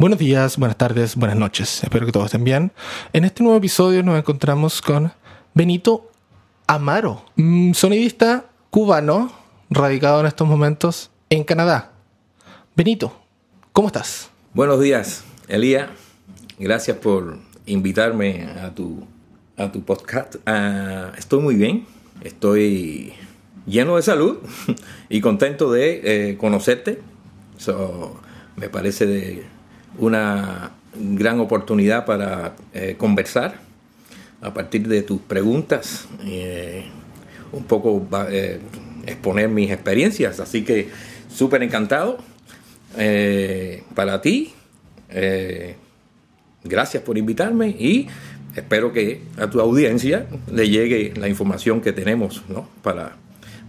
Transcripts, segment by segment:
Buenos días, buenas tardes, buenas noches. Espero que todos estén bien. En este nuevo episodio nos encontramos con Benito Amaro, un sonidista cubano radicado en estos momentos en Canadá. Benito, ¿cómo estás? Buenos días, Elía. Gracias por invitarme a tu, a tu podcast. Ah, estoy muy bien. Estoy lleno de salud y contento de eh, conocerte. me parece de una gran oportunidad para eh, conversar a partir de tus preguntas, eh, un poco exponer mis experiencias. Así que súper encantado para ti. gracias por invitarme y espero que a tu audiencia le llegue la información que tenemos ¿no? para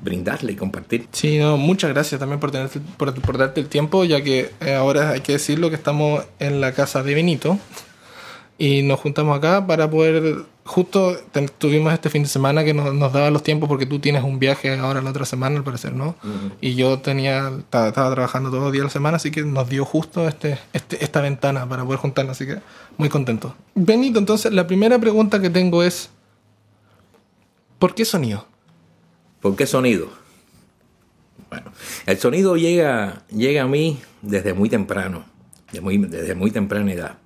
brindarle y compartir. Sí, no, muchas gracias también por, tener, por, darte el tiempo, ya que eh, ahora hay que decirlo que estamos en la casa de Benito y nos juntamos acá para poder, justo tuvimos este fin de semana que nos, nos, daba los tiempos porque tú tienes un viaje ahora la otra semana al parecer, ¿no? Y yo tenía, estaba, trabajando todos los días de la semana, así que nos dio justo este, este, esta ventana para poder juntarnos, así que muy contento. Benito, entonces la primera pregunta que tengo es, ¿por qué sonido? ¿Por qué sonido? Bueno, el sonido llega, llega a mí desde muy temprano, desde muy temprana edad.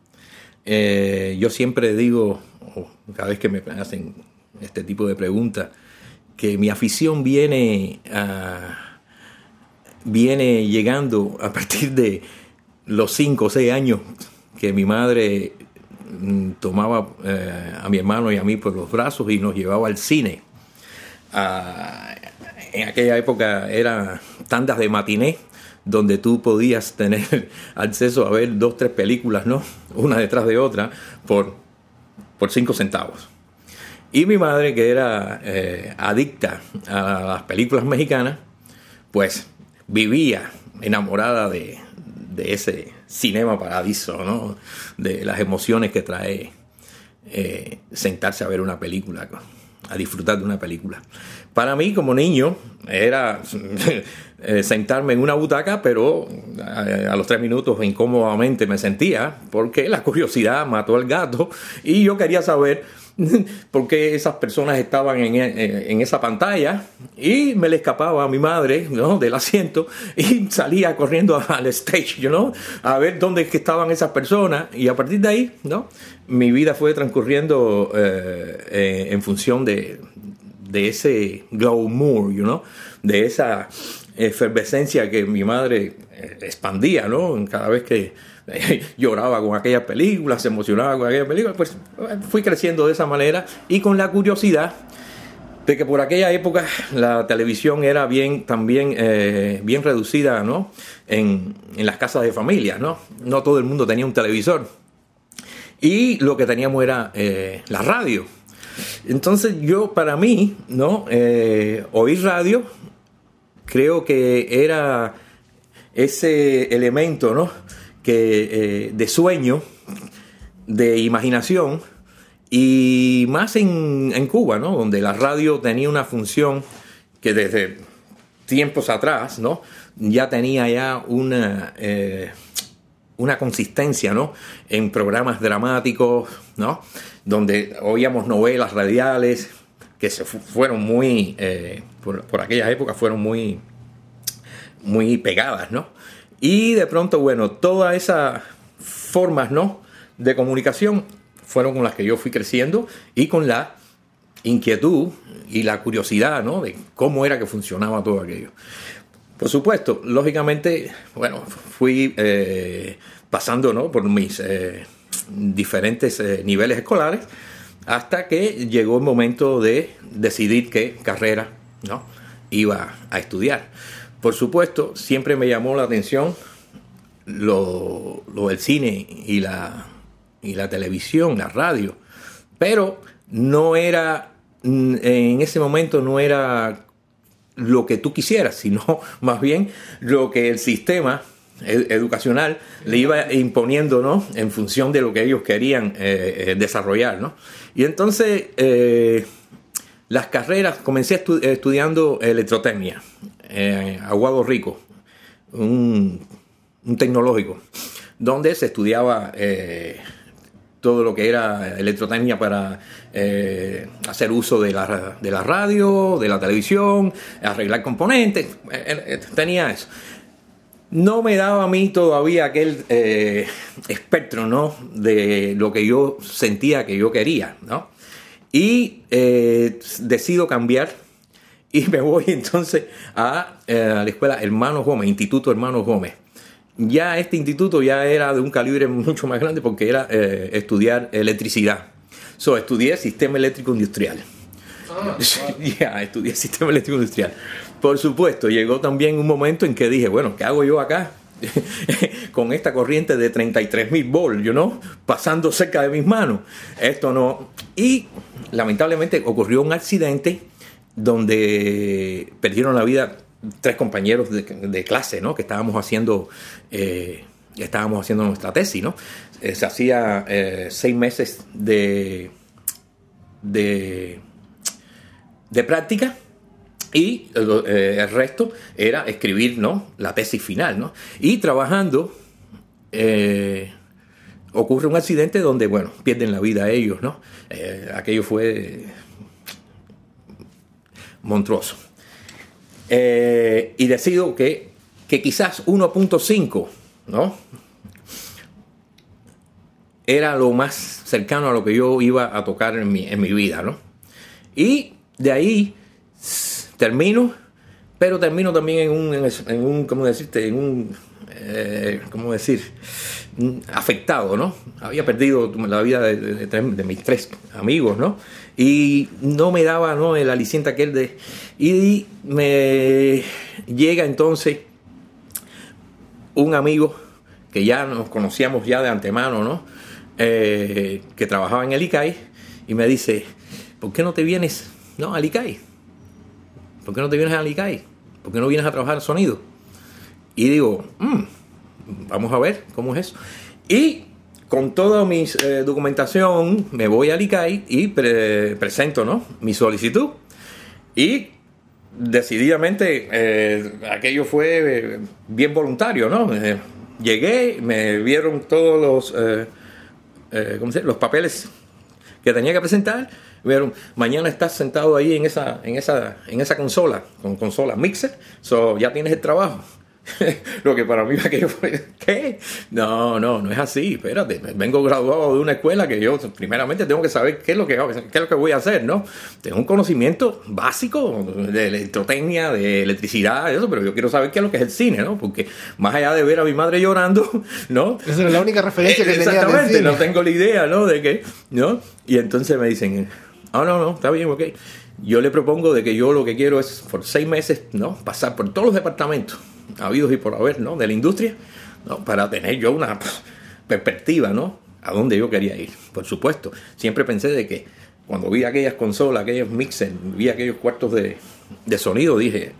Eh, yo siempre digo, cada vez que me hacen este tipo de preguntas, que mi afición viene, viene llegando a partir de los 5 o 6 años que mi madre mm, tomaba eh, a mi hermano y a mí por los brazos y nos llevaba al cine en aquella época eran tandas de matiné donde tú podías tener acceso a ver dos, tres películas, ¿no? Una detrás de otra, por, por cinco centavos. Y mi madre, que era eh, adicta a las películas mexicanas, pues vivía enamorada de, ese cinema paradiso, ¿no? De las emociones que trae eh, sentarse a ver una película a disfrutar de una película. Para mí, como niño, era eh, sentarme en una butaca, pero eh, a, los tres minutos incómodamente me sentía, porque la curiosidad mató al gato y yo quería saber por qué esas personas estaban en, eh, en, esa pantalla y me le escapaba a mi madre ¿no? del asiento y salía corriendo al stage, you a ver dónde estaban esas personas y a partir de ahí, ¿no? mi vida fue transcurriendo en función de, de ese glamour, you know, de esa efervescencia que mi madre eh, expandía, ¿no? Cada vez que eh, lloraba con aquellas películas, se emocionaba con aquellas películas, pues eh, fui creciendo de esa manera y con la curiosidad de que por aquella época la televisión era bien también bien reducida, ¿no? En, en, las casas de familia, ¿no? No todo el mundo tenía un televisor. Y lo que teníamos era la radio. Entonces yo, para mí, ¿no? Eh, oír radio, creo que era ese elemento, ¿no? Que, eh, de sueño, de imaginación, y más en, Cuba, ¿no? Donde la radio tenía una función que desde tiempos atrás, ¿no? Ya tenía ya una... Eh, una consistencia, ¿no? En programas dramáticos, ¿no? Donde oíamos novelas radiales que se fueron muy, eh, por, por, aquellas épocas fueron muy, muy pegadas, ¿no? Y de pronto, bueno, todas esas formas, ¿no? De comunicación fueron con las que yo fui creciendo y con la inquietud y la curiosidad, ¿no? De cómo era que funcionaba todo aquello. Por supuesto, lógicamente, bueno, fui eh, pasando ¿no? por mis eh, diferentes eh, niveles escolares hasta que llegó el momento de decidir qué carrera ¿no? iba a estudiar. Por supuesto, siempre me llamó la atención lo, del cine y la, y la televisión, la radio, pero no era, en ese momento no era lo que tú quisieras, sino más bien lo que el sistema educacional le iba imponiendo, ¿no? En función de lo que ellos querían eh, eh, desarrollar, ¿no? Y entonces eh, las carreras, comencé estudiando electrotecnia, Aguado Rico, un, tecnológico. donde se estudiaba eh, todo lo que era electrotecnia para eh, hacer uso de la, de la radio, de la televisión, arreglar componentes, tenía eso no me daba a mí todavía aquel espectro, ¿no? De lo que yo sentía que yo quería, ¿no? Y decido cambiar y me voy entonces a, eh, la escuela Hermanos Gómez, Instituto Hermanos Gómez. Ya este instituto ya era de un calibre mucho más grande porque era eh, estudiar electricidad. So, estudié sistema eléctrico industrial. Ah, ya, estudié sistema eléctrico industrial. Por supuesto, llegó también un momento en que dije, bueno, ¿qué hago yo acá? con esta corriente de 33 mil volts, you know, pasando cerca de mis manos. Esto no. Y lamentablemente ocurrió un accidente donde perdieron la vida tres compañeros de, clase, ¿no? Que estábamos haciendo, eh, estábamos haciendo nuestra tesis, ¿no? Eh, se hacía eh, seis meses de, de, de práctica y el resto era escribir, ¿no? La tesis final, ¿no? Y trabajando ocurre un accidente donde, bueno, pierden la vida ellos, ¿no? aquello fue monstruoso. Eh, y decido que, que quizás 1.5, ¿no? Era lo más cercano a lo que yo iba a tocar en mi, en mi vida, ¿no? Y de ahí termino, pero termino también en un, en un ¿cómo decirte? En un, eh, ¿cómo decir? Afectado, ¿no? Había perdido la vida de, de mis tres amigos, ¿no? y no me daba ¿no? el aliciente aquel de... Y me llega entonces un amigo que ya nos conocíamos ya de antemano, ¿no? Eh, que trabajaba en el ICAI y me dice, ¿por qué no te vienes no, al ICAI? ¿Por qué no te vienes al ICAI? ¿Por qué no vienes a trabajar sonido? Y digo, mm, vamos a ver cómo es eso. Y con toda mi eh, documentación me voy al ICAI y presento ¿no? mi solicitud. Y decididamente eh, aquello fue eh, bien voluntario, ¿no? llegué, me vieron todos los, ¿cómo se los papeles que tenía que presentar. Vieron, mañana estás sentado ahí en esa, en esa, en esa consola, con consola mixer, so ya tienes el trabajo. lo que para mí aquello fue, ¿qué? No, no, no es así, espérate, vengo graduado de una escuela que yo primeramente tengo que saber qué es lo que, qué es lo que voy a hacer, ¿no? Tengo un conocimiento básico de electrotecnia, de electricidad, eso, pero yo quiero saber qué es lo que es el cine, ¿no? Porque más allá de ver a mi madre llorando, ¿no? Esa es la única referencia que tenía Exactamente, no tengo la idea, ¿no? De que, ¿no? Y entonces me dicen, ah, no, no, está bien, ok. Yo le propongo de que yo lo que quiero es por seis meses, ¿no? Pasar por todos los departamentos habidos y por haber, ¿no? De la industria, ¿no? Para tener yo una perspectiva, ¿no? A dónde yo quería ir. Por supuesto, siempre pensé de que cuando vi aquellas consolas, aquellos mixers, vi aquellos cuartos de, sonido, dije,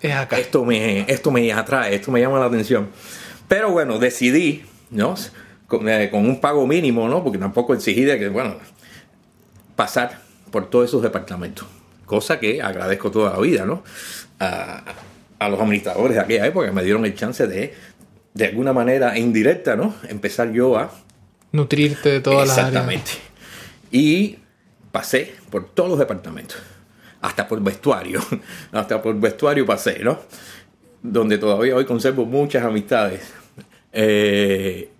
es acá. Esto, me, esto me atrae, esto me llama la atención. Pero bueno, decidí, ¿no? Eh, con, un pago mínimo, ¿no? Porque tampoco exigí de que, bueno, pasar por todos esos departamentos. Cosa que agradezco toda la vida, ¿no? a los administradores de aquella época me dieron el chance de, de alguna manera indirecta, ¿no? Empezar yo a... Nutrirte de todas las Exactamente. Y pasé por todos los departamentos, hasta por vestuario, hasta por vestuario pasé, ¿no? Donde todavía hoy conservo muchas amistades. Eh,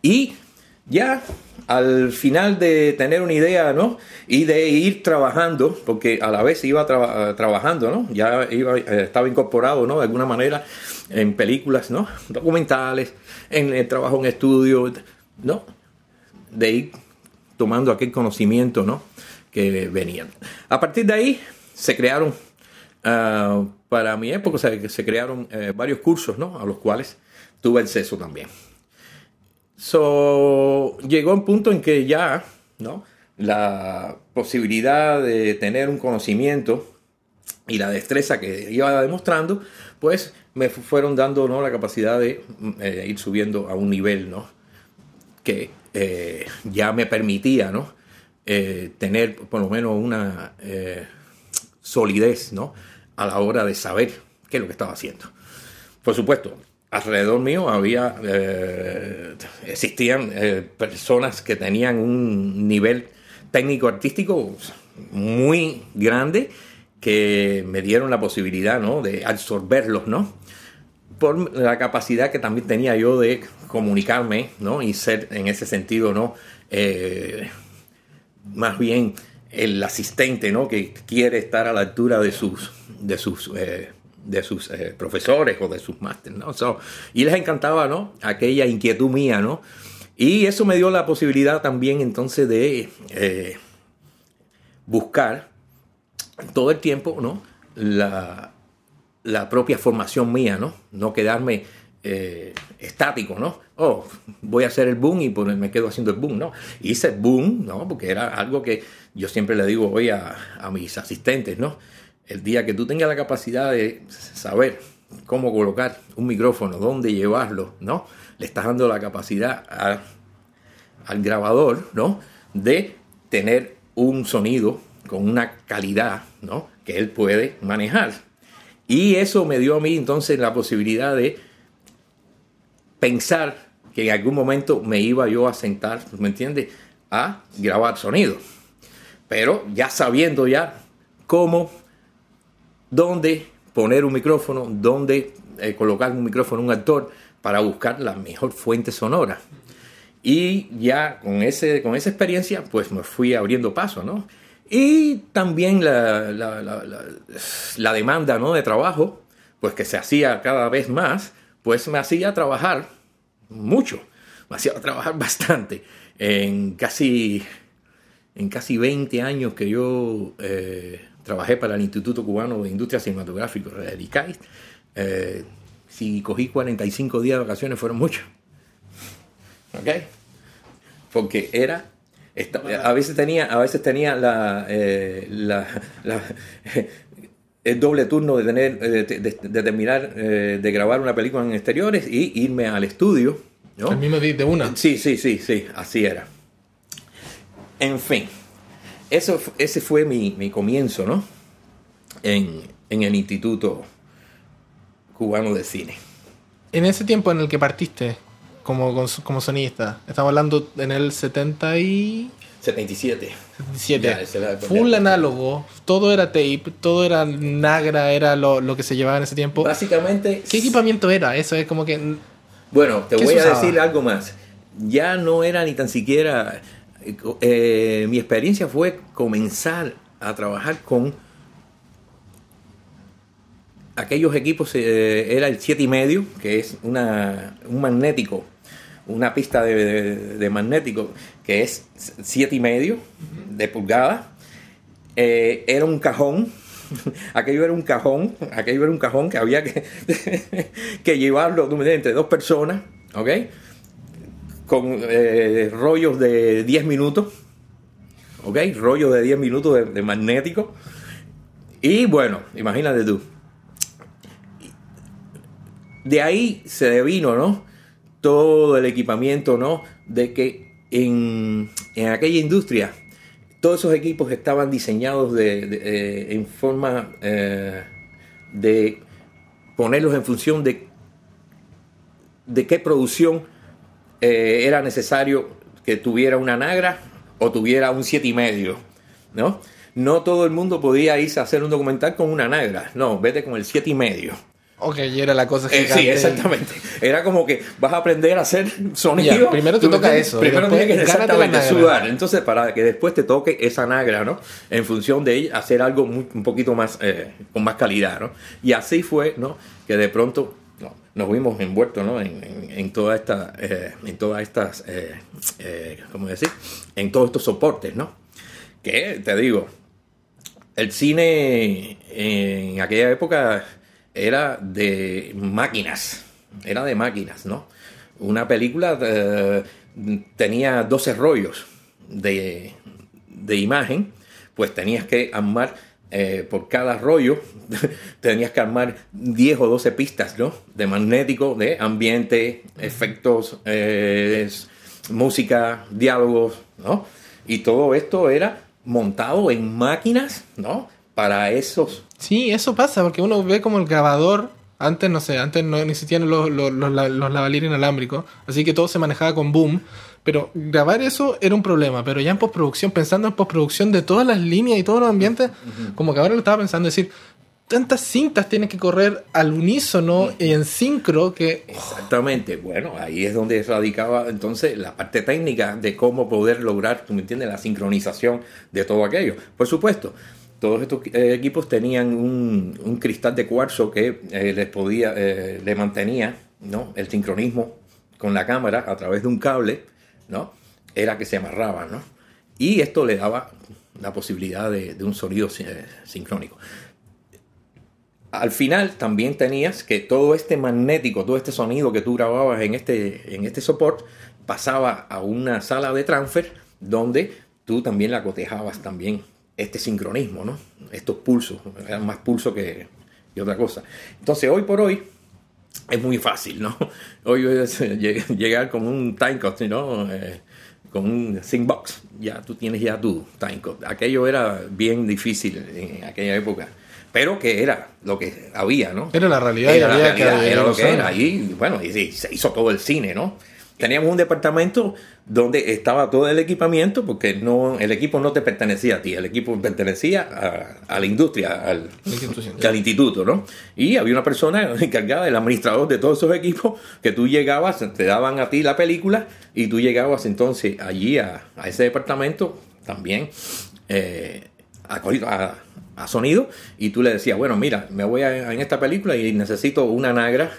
y ya al final de tener una idea, ¿no? Y de ir trabajando, porque a la vez iba trabajando, ¿no? Ya iba, eh, estaba incorporado, ¿no? De alguna manera en películas, ¿no? Documentales, en el trabajo en estudio, ¿no? De ir tomando aquel conocimiento, ¿no? Que venían. A partir de ahí se crearon, ah, para mi época, se, se crearon eh, varios cursos, ¿no? A los cuales tuve acceso también. So, llegó un punto en que ya, ¿no? La posibilidad de tener un conocimiento y la destreza que iba demostrando, pues me fueron dando ¿no? la capacidad de eh, ir subiendo a un nivel ¿no? que eh, ya me permitía ¿no? Eh, tener por lo menos una solidez ¿no? a la hora de saber qué es lo que estaba haciendo. Por supuesto, alrededor mío había, eh, existían eh, personas que tenían un nivel técnico artístico muy grande que me dieron la posibilidad ¿no? de absorberlos, ¿no? Por la capacidad que también tenía yo de comunicarme, ¿no? Y ser en ese sentido, ¿no? Eh, más bien el asistente, ¿no? Que quiere estar a la altura de sus, de sus de sus eh, profesores o de sus másteres, ¿no? y les encantaba, ¿no? Aquella inquietud mía, ¿no? Y eso me dio la posibilidad también entonces de eh, buscar todo el tiempo, ¿no? La, la, propia formación mía, ¿no? No quedarme eh, estático, ¿no? Oh, voy a hacer el boom y pues me quedo haciendo el boom, ¿no? Hice boom, ¿no? Porque era algo que yo siempre le digo hoy a, a mis asistentes, ¿no? El día que tú tengas la capacidad de saber cómo colocar un micrófono, dónde llevarlo, ¿no? Le estás dando la capacidad al grabador, ¿no? De tener un sonido con una calidad, ¿no? Que él puede manejar. Y eso me dio a mí entonces la posibilidad de pensar que en algún momento me iba yo a sentar, ¿me entiendes? A grabar sonido. Pero ya sabiendo ya cómo dónde poner un micrófono, dónde eh, colocar un micrófono un actor para buscar la mejor fuente sonora. Y ya con, ese, con esa experiencia, pues me fui abriendo paso, ¿no? Y también la, la, demanda ¿no? de trabajo, pues que se hacía cada vez más, pues me hacía trabajar mucho, me hacía trabajar bastante. En casi, en casi 20 años que yo eh, trabajé para el Instituto Cubano de Industria Cinematográfica, el ICAI. Eh, si cogí 45 días de vacaciones fueron muchos. ¿Ok? Porque era a veces tenía, a veces tenía la, eh, el doble turno de tener, eh, de, terminar de grabar una película en exteriores y irme al estudio. ¿no? El mismo día de una. Sí, sí, sí, sí, así era. En fin eso, ese fue mi, comienzo, ¿no? En, el Instituto Cubano de Cine. En ese tiempo en el que partiste como, como sonista, estamos hablando en el 70 y... 77. 77. Full análogo, todo era tape, todo era Nagra, era lo, que se llevaba en ese tiempo. Básicamente... ¿Qué equipamiento era? Eso es como que... Bueno, te voy a decir algo más. Ya no era ni tan siquiera eh, mi experiencia fue comenzar a trabajar con aquellos equipos, eh, era el 7 y medio, que es una, un magnético, una pista de, magnético que es 7 y medio de pulgada. Eh, era un cajón, aquello era un cajón, aquello era un cajón que había que, que llevarlo entre dos personas, ¿ok? Con eh, rollos de 10 minutos, ¿ok? Rollos de 10 minutos de, magnético. Y bueno, imagínate tú. De ahí se devino, ¿no? Todo el equipamiento, ¿no? De que en, aquella industria todos esos equipos estaban diseñados de, eh, en forma eh, de ponerlos en función de, de qué producción eh, era necesario que tuviera una nagra o tuviera un siete y medio, ¿no? No todo el mundo podía irse a hacer un documental con una nagra, no, vete con el siete y medio. Ok, y era la cosa que sí, exactamente. Era como que vas a aprender a hacer sonido. primero te toca eso. Primero tienes que exactamente sudar. Entonces, para que después te toque esa nagra, ¿no? En función de ella, hacer algo un poquito más, eh, con más calidad, ¿no? Y así fue, ¿no? Que de pronto nos vimos envueltos ¿no? en, en, en, toda esta, eh, en todas estas, eh, eh, ¿cómo decir? En todos estos soportes, ¿no? Que, te digo, el cine en aquella época era de máquinas, era de máquinas, ¿no? Una película tenía 12 rollos de, de imagen, pues tenías que armar eh, por cada rollo tenías que armar 10 o 12 pistas, ¿no? De magnético, de ambiente, efectos, eh, música, diálogos, ¿no? Y todo esto era montado en máquinas, ¿no? Para esos... Sí, eso pasa, porque uno ve como el grabador Antes, no sé, antes no existían los, los, los, los inalámbricos, así que todo se manejaba con boom. Pero grabar eso era un problema. Pero ya en postproducción, pensando en postproducción de todas las líneas y todos los ambientes, como que ahora lo estaba pensando, decir, tantas cintas tienen que correr al unísono y en sincro que Exactamente, bueno, ahí es donde radicaba entonces la parte técnica de cómo poder lograr, tú me entiendes, la sincronización de todo aquello. Por supuesto, todos estos eh, equipos tenían un, un cristal de cuarzo que eh, les podía, eh, le mantenía ¿no? el sincronismo con la cámara a través de un cable, Era que se amarraba, ¿no? Y esto le daba la posibilidad de, de un sonido eh, sincrónico al final también tenías que todo este magnético, todo este sonido que tú grababas en este, en este soporte, pasaba a una sala de transfer donde tú también la cotejabas también este sincronismo, ¿no? Estos pulsos, eran más pulsos que, que otra cosa. Entonces, hoy por hoy, es muy fácil, ¿no? Hoy es lleg- llegar con un timecode, ¿no? Eh, con un box, ya tú tienes ya tu timecode. Aquello era bien difícil en aquella época, pero que era lo que había, ¿no? Era la realidad Era, la había que realidad, era lo que era. Y bueno, y se hizo todo el cine, ¿no? Teníamos un departamento donde estaba todo el equipamiento, porque no, el equipo no te pertenecía a ti, el equipo pertenecía a, a la industria, al, La institución. al instituto, ¿no? Y había una persona encargada, el administrador de todos esos equipos, que tú llegabas, te daban a ti la película y tú llegabas entonces allí a, a ese departamento también eh, a sonido y tú le decías, bueno, mira, me voy a, en esta película y necesito una nagra,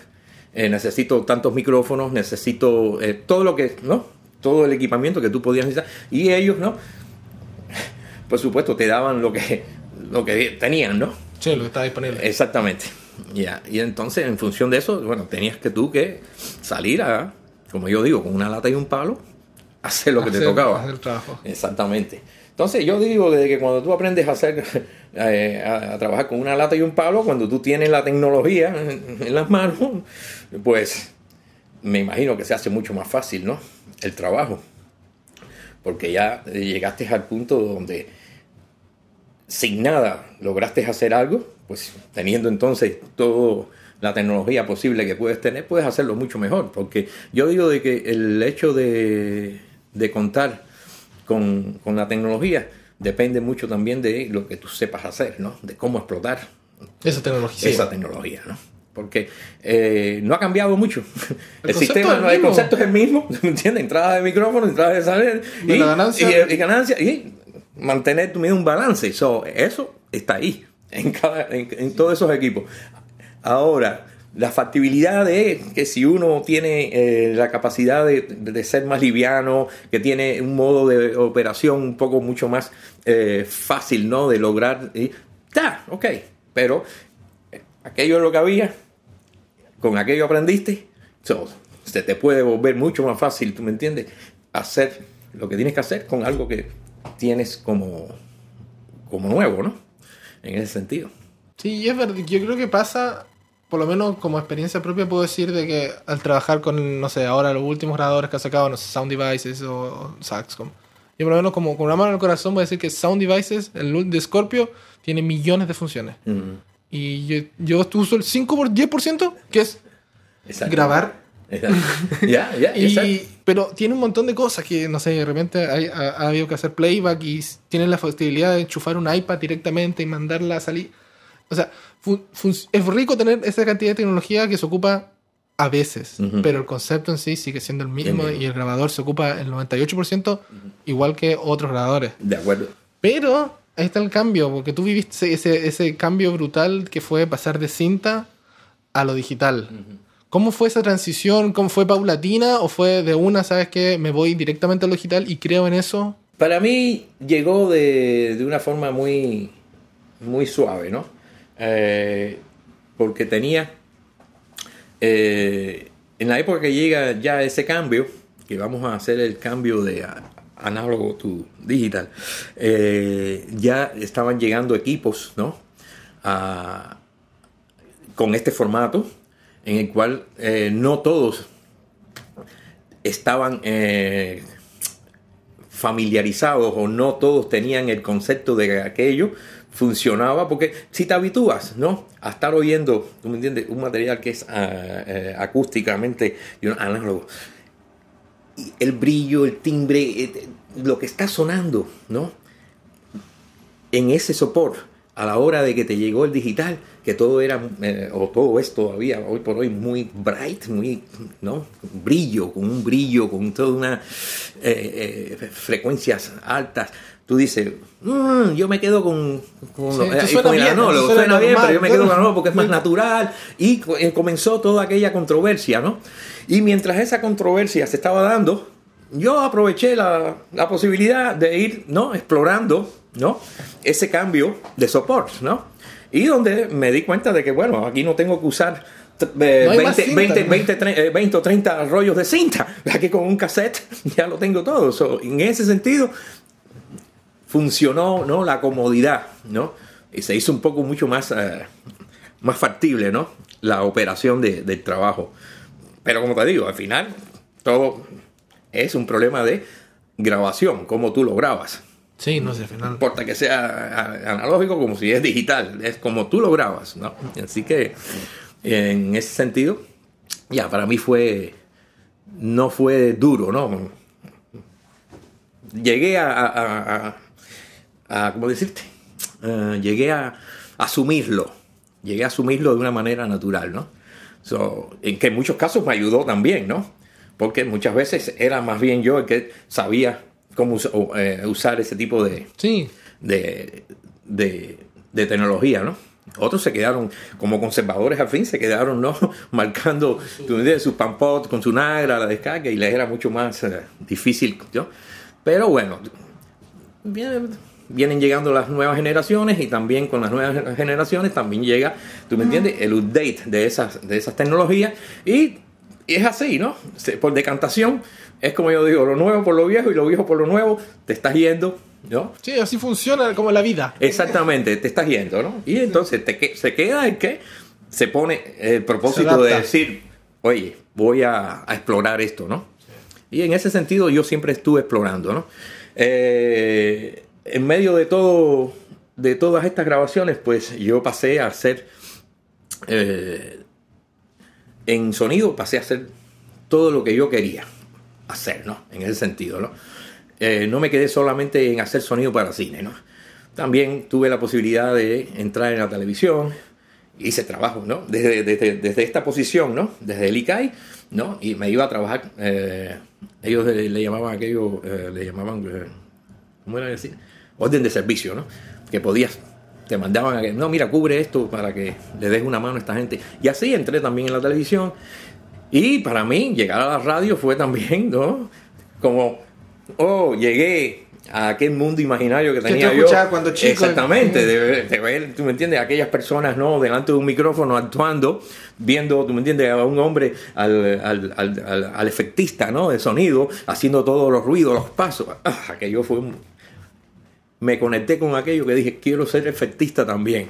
eh, necesito tantos micrófonos, necesito eh, todo lo que, ¿no? Todo el equipamiento que tú podías necesitar. Y ellos, ¿no? Por supuesto, te daban lo que, lo que tenían, ¿no? Sí, lo que estaba disponible. Exactamente. Ya. Y entonces, en función de eso, bueno, tenías que tú que salir a, como yo digo, con una lata y un palo, hacer lo que te tocaba. hacer el trabajo. Exactamente. Entonces, yo digo desde que cuando tú aprendes a hacer, eh, a, a trabajar con una lata y un palo, cuando tú tienes la tecnología en, en las manos, pues me imagino que se hace mucho más fácil, ¿no? El trabajo. Porque ya llegaste al punto donde sin nada lograste hacer algo, pues teniendo entonces toda la tecnología posible que puedes tener, puedes hacerlo mucho mejor. Porque yo digo de que el hecho de, de contar con, con la tecnología depende mucho también de lo que tú sepas hacer, ¿no? De cómo explotar Esa tecnología. esa tecnología, ¿no? Porque eh, no ha cambiado mucho. El sistema, es el no, el concepto es el mismo, ¿me entiendes? Entrada de micrófono, entrada de salir De y, ganancia. y, y ganancia y mantener tu un balance. So, eso está ahí, en, cada, en, en todos esos equipos. Ahora, la factibilidad de que si uno tiene eh, la capacidad de, de ser más liviano, que tiene un modo de operación un poco mucho más eh, fácil, ¿no? De lograr. Está, ok. Pero aquello es lo que había, con aquello aprendiste, so, se te puede volver mucho más fácil, ¿tú me entiendes? Hacer lo que tienes que hacer con algo que tienes como, como nuevo, ¿no? En ese sentido. Sí, es verdad. Yo creo que pasa, por lo menos como experiencia propia, puedo decir de que al trabajar con, no sé, ahora los últimos grabadores que ha sacado, no sé, Sound Devices o, o Saxcom. Yo por lo menos como con una mano en el corazón voy a decir que Sound Devices, el de Scorpio, tiene millones de funciones. Mm, Y yo, yo uso el 5 por 10%, que es exacto. grabar. Ya, ya, exacto. Y, pero tiene un montón de cosas que, no sé, de repente hay- ha, ha habido que hacer playback y tienen la factibilidad de enchufar un iPad directamente y mandarla a salir. O sea, es rico tener esa cantidad de tecnología que se ocupa a veces, Ujú. pero el concepto en sí sigue siendo el mismo mismo. y el grabador se ocupa el 98% igual que otros grabadores. De acuerdo. Pero ahí está el cambio, porque tú viviste ese, ese, cambio brutal que fue pasar de cinta a lo digital. ¿Cómo fue esa transición? ¿Cómo fue paulatina o fue de una, sabes que me voy directamente a lo digital y creo en eso? Para mí llegó de, de una forma muy, muy suave, ¿no? Eh, porque tenía, eh, en la época que llega ya ese cambio, que vamos a hacer el cambio de análogo to digital, eh, ya estaban llegando equipos, ¿no? Con este formato, en el cual eh, no todos estaban... eh, familiarizados o no todos tenían el concepto de que aquello funcionaba, porque si te habitúas, ¿no? A estar oyendo, ¿tú me entiendes? Un material que es ah, acústicamente análogo. El brillo, el timbre, lo que está sonando, ¿no? En ese soporte, a la hora de que te llegó el digital, que todo era, eh, o todo es todavía hoy por hoy muy bright, muy, ¿no? Brillo, con un brillo, con toda una eh, eh, frecuencias altas. Tú dices, "Mm, yo me quedo con, con, Sí, lo- suena con el bien, anólogo, suena suena bien, normal, pero yo me quedo con anólogo porque es más natural. Y co- comenzó toda aquella controversia, ¿no? Y mientras esa controversia se estaba dando, yo aproveché la, la posibilidad de ir, ¿no? Explorando, ¿no? Ese cambio de soporte, ¿no? Y donde me di cuenta de que, bueno, aquí no tengo que usar eh, No hay más 20, cinta, 20, ¿no? 20, tre- eh, 20 o 30 rollos de cinta. Aquí con un cassette ya lo tengo todo. So, en ese sentido, funcionó ¿no? la comodidad, ¿no? Y se hizo un poco mucho más, eh, más factible, ¿no? La operación de- del trabajo. Pero como te digo, al final todo es un problema de grabación, cómo tú lo grabas. Sí, no sé, al No final. importa que sea analógico como si es digital, es como tú lo grabas, ¿no? Así que en ese sentido, ya para mí fue, no fue duro, ¿no? Llegué a, a, a- a- a- ¿cómo decirte? Eh, llegué a asumirlo, llegué a asumirlo de una manera natural, ¿no? So, en que en muchos casos me ayudó también, ¿no? Porque muchas veces era más bien yo el que sabía cómo us- eh, usar ese tipo de, Sí, de, de, de tecnología, ¿no? Otros se quedaron como conservadores al fin, se quedaron, ¿no? Marcando ¿tú me entiendes? su pampot con su nagra, la descarga, y les era mucho más eh, difícil, ¿no? Pero bueno, vienen, vienen llegando las nuevas generaciones y también con las nuevas generaciones también llega, ¿tú me entiendes? El update de esas, de esas tecnologías y, y es así, ¿no? Por decantación, es como yo digo, lo nuevo por lo viejo y lo viejo por lo nuevo, te estás yendo, ¿no? sí, así funciona como la vida. Exactamente, te estás yendo, ¿no? Y entonces te, se queda el que se pone el propósito de decir, oye, voy a, a explorar esto, ¿no? Y en ese sentido yo siempre estuve explorando, ¿no? Eh, en medio de todo, de todas estas grabaciones, pues yo pasé a hacer, eh, en sonido pasé a hacer todo lo que yo quería hacer, ¿no? En ese sentido, ¿no? Eh, no me quedé solamente en hacer sonido para cine, ¿no? También tuve la posibilidad de entrar en la televisión, hice trabajo, ¿no? Desde, esta posición, ¿no? Desde el ICAI, ¿no? Y me iba a trabajar, eh, ellos le, le llamaban aquello, eh, le llamaban, eh, ¿cómo era decir? Orden de servicio, ¿no? Que podías, te mandaban a que, no, mira, cubre esto para que le des una mano a esta gente. Y así entré también en la televisión. Y para mí, llegar a la radio fue también, ¿no? Como, oh, llegué a aquel mundo imaginario que tenía yo. escuchabas cuando chico. Exactamente, de, ver- de ver, tú me entiendes, aquellas personas, ¿no? Delante de un micrófono actuando, viendo, tú me entiendes, a un hombre, al, al, al, al- al efectista, ¿no? De sonido, haciendo todos los ruidos, los pasos. Ah, aquello fue un... Me conecté con aquello que dije, quiero ser efectista también.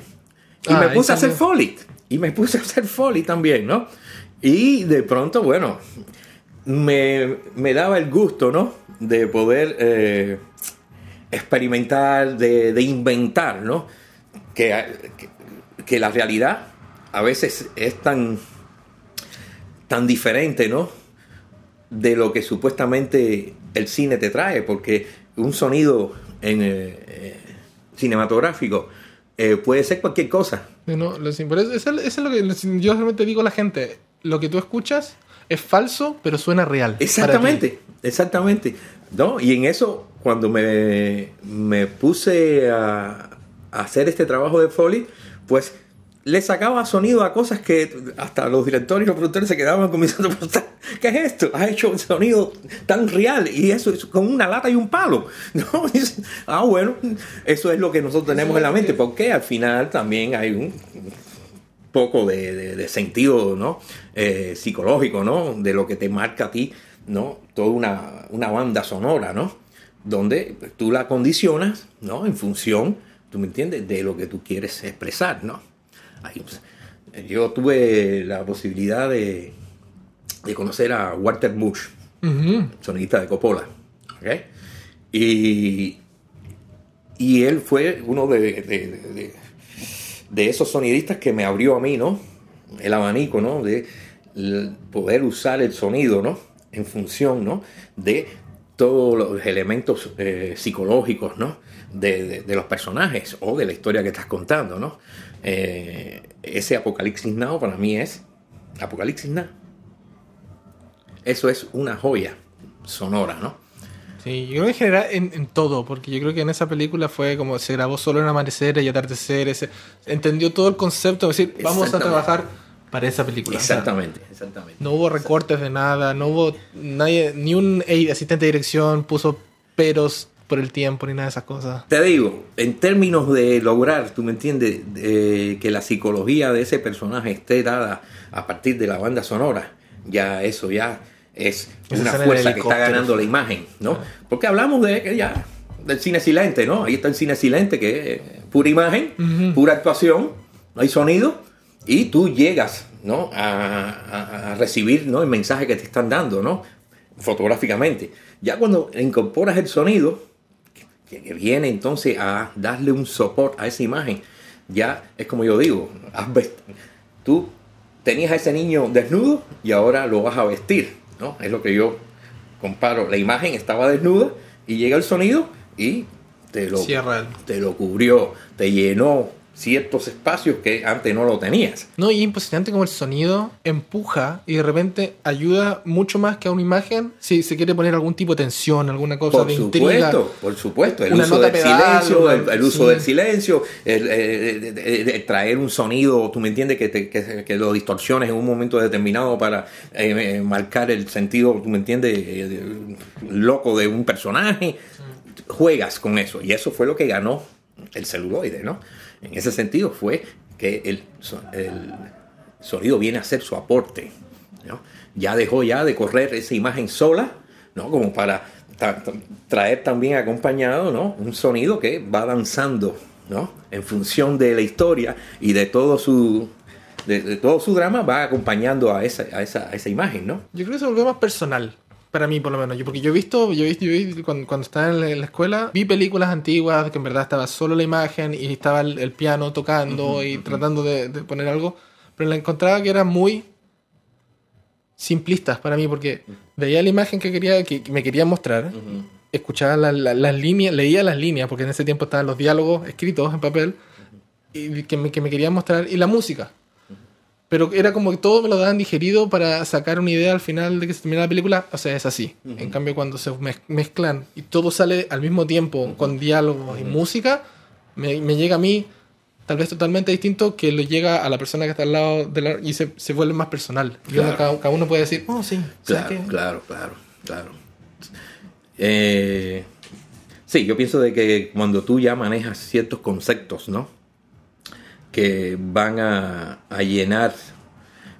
Y Ah, me ahí puse a hacer foley. Y me puse a hacer foley también, ¿no? Y de pronto, bueno, me, me daba el gusto, ¿no? De poder eh, experimentar, de, de inventar, ¿no? Que, que, que la realidad a veces es tan, tan diferente, ¿no? De lo que supuestamente el cine te trae, porque un sonido en, eh, eh, cinematográfico eh, puede ser cualquier cosa. No, lo- sí, por eso, eso, eso es lo que yo realmente digo a la gente. Lo que tú escuchas es falso, pero suena real. Exactamente, exactamente. ¿No? Y en eso, cuando me, me puse a, a hacer este trabajo de Foley, pues le sacaba sonido a cosas que hasta los directores y los productores se quedaban comenzando a preguntar, ¿qué es esto? Has hecho un sonido tan real y eso es con una lata y un palo. ¿No? Ah, bueno, eso es lo que nosotros tenemos en la mente, porque al final también hay un poco de, de- de sentido ¿no? Eh, psicológico, ¿no? De lo que te marca a ti, ¿no? Toda una, una banda sonora, ¿no? Donde tú la condicionas, ¿no? En función, ¿tú me entiendes? De lo que tú quieres expresar, ¿no? Pues, yo tuve la posibilidad de, de conocer a Walter Bush, Ujú. sonidista de Coppola. Y, y él fue uno de, de- de- de esos sonidistas que me abrió a mí, ¿no? El abanico, ¿no? De poder usar el sonido, ¿no? En función, ¿no? De todos los elementos eh, psicológicos, ¿no? De, de- de los personajes o de la historia que estás contando, ¿no? Eh, ese Apocalipsis Now para mí es Apocalipsis Now. Eso es una joya sonora, ¿no? Sí, yo creo que en general en, en todo, porque yo creo que en esa película fue como se grabó solo en amaneceres y atardeceres, se- entendió todo el concepto, es decir, vamos a trabajar para esa película. o sea, Exactamente, exactamente. no hubo recortes de nada, no hubo nadie, ni un asistente de dirección puso peros por el tiempo ni nada de esas cosas. Te digo, en términos de lograr, tú me entiendes, eh, que la psicología de ese personaje esté dada a partir de la banda sonora, ya eso ya es Esa una fuerza que está ganando la imagen, ¿no? Porque hablamos de que ya del cine silente, ¿no? Ahí está el cine silente que es pura imagen, pura actuación, no hay sonido y tú llegas, ¿no? A, a- a recibir, ¿no? El mensaje que te están dando, ¿no? Fotográficamente. Ya cuando incorporas el sonido, que, viene entonces a darle un soporte a esa imagen. Ya es como yo digo, has vest- tú tenías a ese niño desnudo y ahora lo vas a vestir, ¿no? Es lo que yo comparo. La imagen estaba desnuda y llega el sonido y te lo, Cierra te lo cubrió, te llenó ciertos espacios que antes no lo tenías. No, y es impresionante como el sonido empuja y de repente ayuda mucho más que a una imagen si se quiere poner algún tipo de tensión, alguna cosa Por de intriga. supuesto, por supuesto. El uso nota del silencio, el, el uso sí. del silencio, el, traer un sonido, tú me entiendes, que, te- que, que lo distorsiones en un momento determinado para eh, eh, marcar el sentido, tú me entiendes, eh, loco de un personaje. Juegas con eso. Y eso fue lo que ganó el celuloide, ¿no? En ese sentido fue que el, el sonido viene a ser su aporte. ¿no? Ya dejó ya de correr esa imagen sola, ¿no? Como para tra- tra- traer también acompañado, ¿no? Un sonido que va danzando, ¿no? En función de la historia y de todo su de todo su drama va acompañando a esa, a esa, a esa imagen, ¿no? Yo creo que se volvió más personal. Para mí, por lo menos. Yo, porque yo he visto, yo he visto, yo he visto cuando, cuando estaba en la, en la escuela, vi películas antiguas que en verdad estaba solo la imagen y estaba el, el piano tocando y tratando de, de poner algo. Pero la encontraba que eran muy simplistas para mí porque veía la imagen que quería que, me quería mostrar, escuchaba la- la- las líneas, leía las líneas porque en ese tiempo estaban los diálogos escritos en papel y que me, que me querían mostrar y la música. Pero era como que todo me lo daban digerido para sacar una idea al final de que se termina la película. O sea, es así. En cambio, cuando se mez- mezclan y todo sale al mismo tiempo con diálogos y música, me, me llega a mí tal vez totalmente distinto que le llega a la persona que está al lado de la, y se, se vuelve más personal. Y uno- Claro. cada, cada uno puede decir, oh, sí, ¿sabes Claro, qué? claro, claro, claro. Eh, sí, yo pienso de que cuando tú ya manejas ciertos conceptos, ¿no? Que van a, a llenar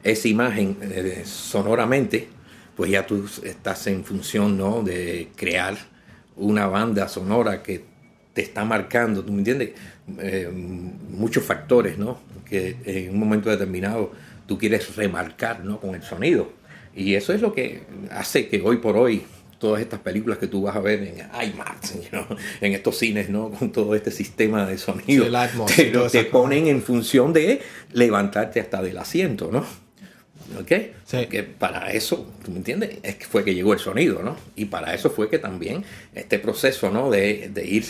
esa imagen eh, sonoramente, pues ya tú estás en función, ¿no? De crear una banda sonora que te está marcando, ¿tú me entiendes? Eh, muchos factores, ¿no? Que en un momento determinado tú quieres remarcar, ¿no? Con el sonido. Y eso es lo que hace que hoy por hoy todas estas películas que tú vas a ver en IMAX, you know, en estos cines, ¿no? Con todo este sistema de sonido, Sí, el Atmos y te, ponen en función de levantarte hasta del asiento, ¿no? ¿Ok? Sí. Que para eso, ¿tú me entiendes? Es que fue que llegó el sonido, ¿no? Y para eso fue que también este proceso, ¿no? De, de ir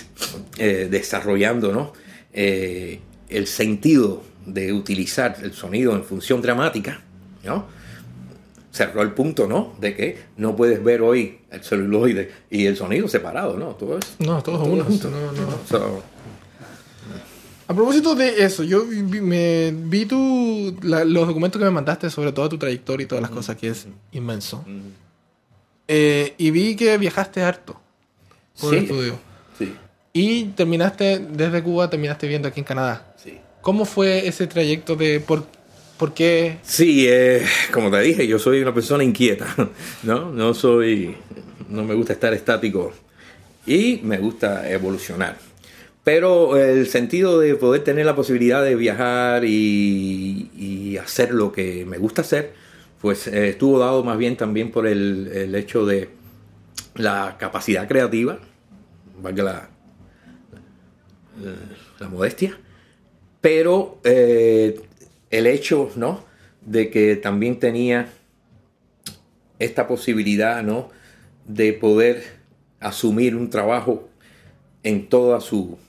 eh, desarrollando, ¿no? Eh, el sentido de utilizar el sonido en función dramática, ¿no? Cerró el punto, ¿no? De que no puedes ver hoy el celuloide y el sonido separado, ¿no? Todo es No, todos todo uno. junto. No, no. So, A propósito de eso, yo vi, me, vi tu, la- los documentos que me mandaste sobre toda tu trayectoria y todas las cosas, que es inmenso. Eh, y vi que viajaste harto por el Sí. estudio. sí, Y terminaste, desde Cuba, terminaste viendo aquí en Canadá. sí. ¿Cómo fue ese trayecto de por, por qué? Sí, eh, como te dije, yo soy una persona inquieta, ¿no? No soy, no me gusta estar estático y me gusta evolucionar. Pero el sentido de poder tener la posibilidad de viajar y, hacer lo que me gusta hacer, pues eh, estuvo dado más bien también por el, hecho de la capacidad creativa, valga la, la modestia, pero eh, el hecho, ¿no? De que también tenía esta posibilidad, ¿no? De poder asumir un trabajo en toda su,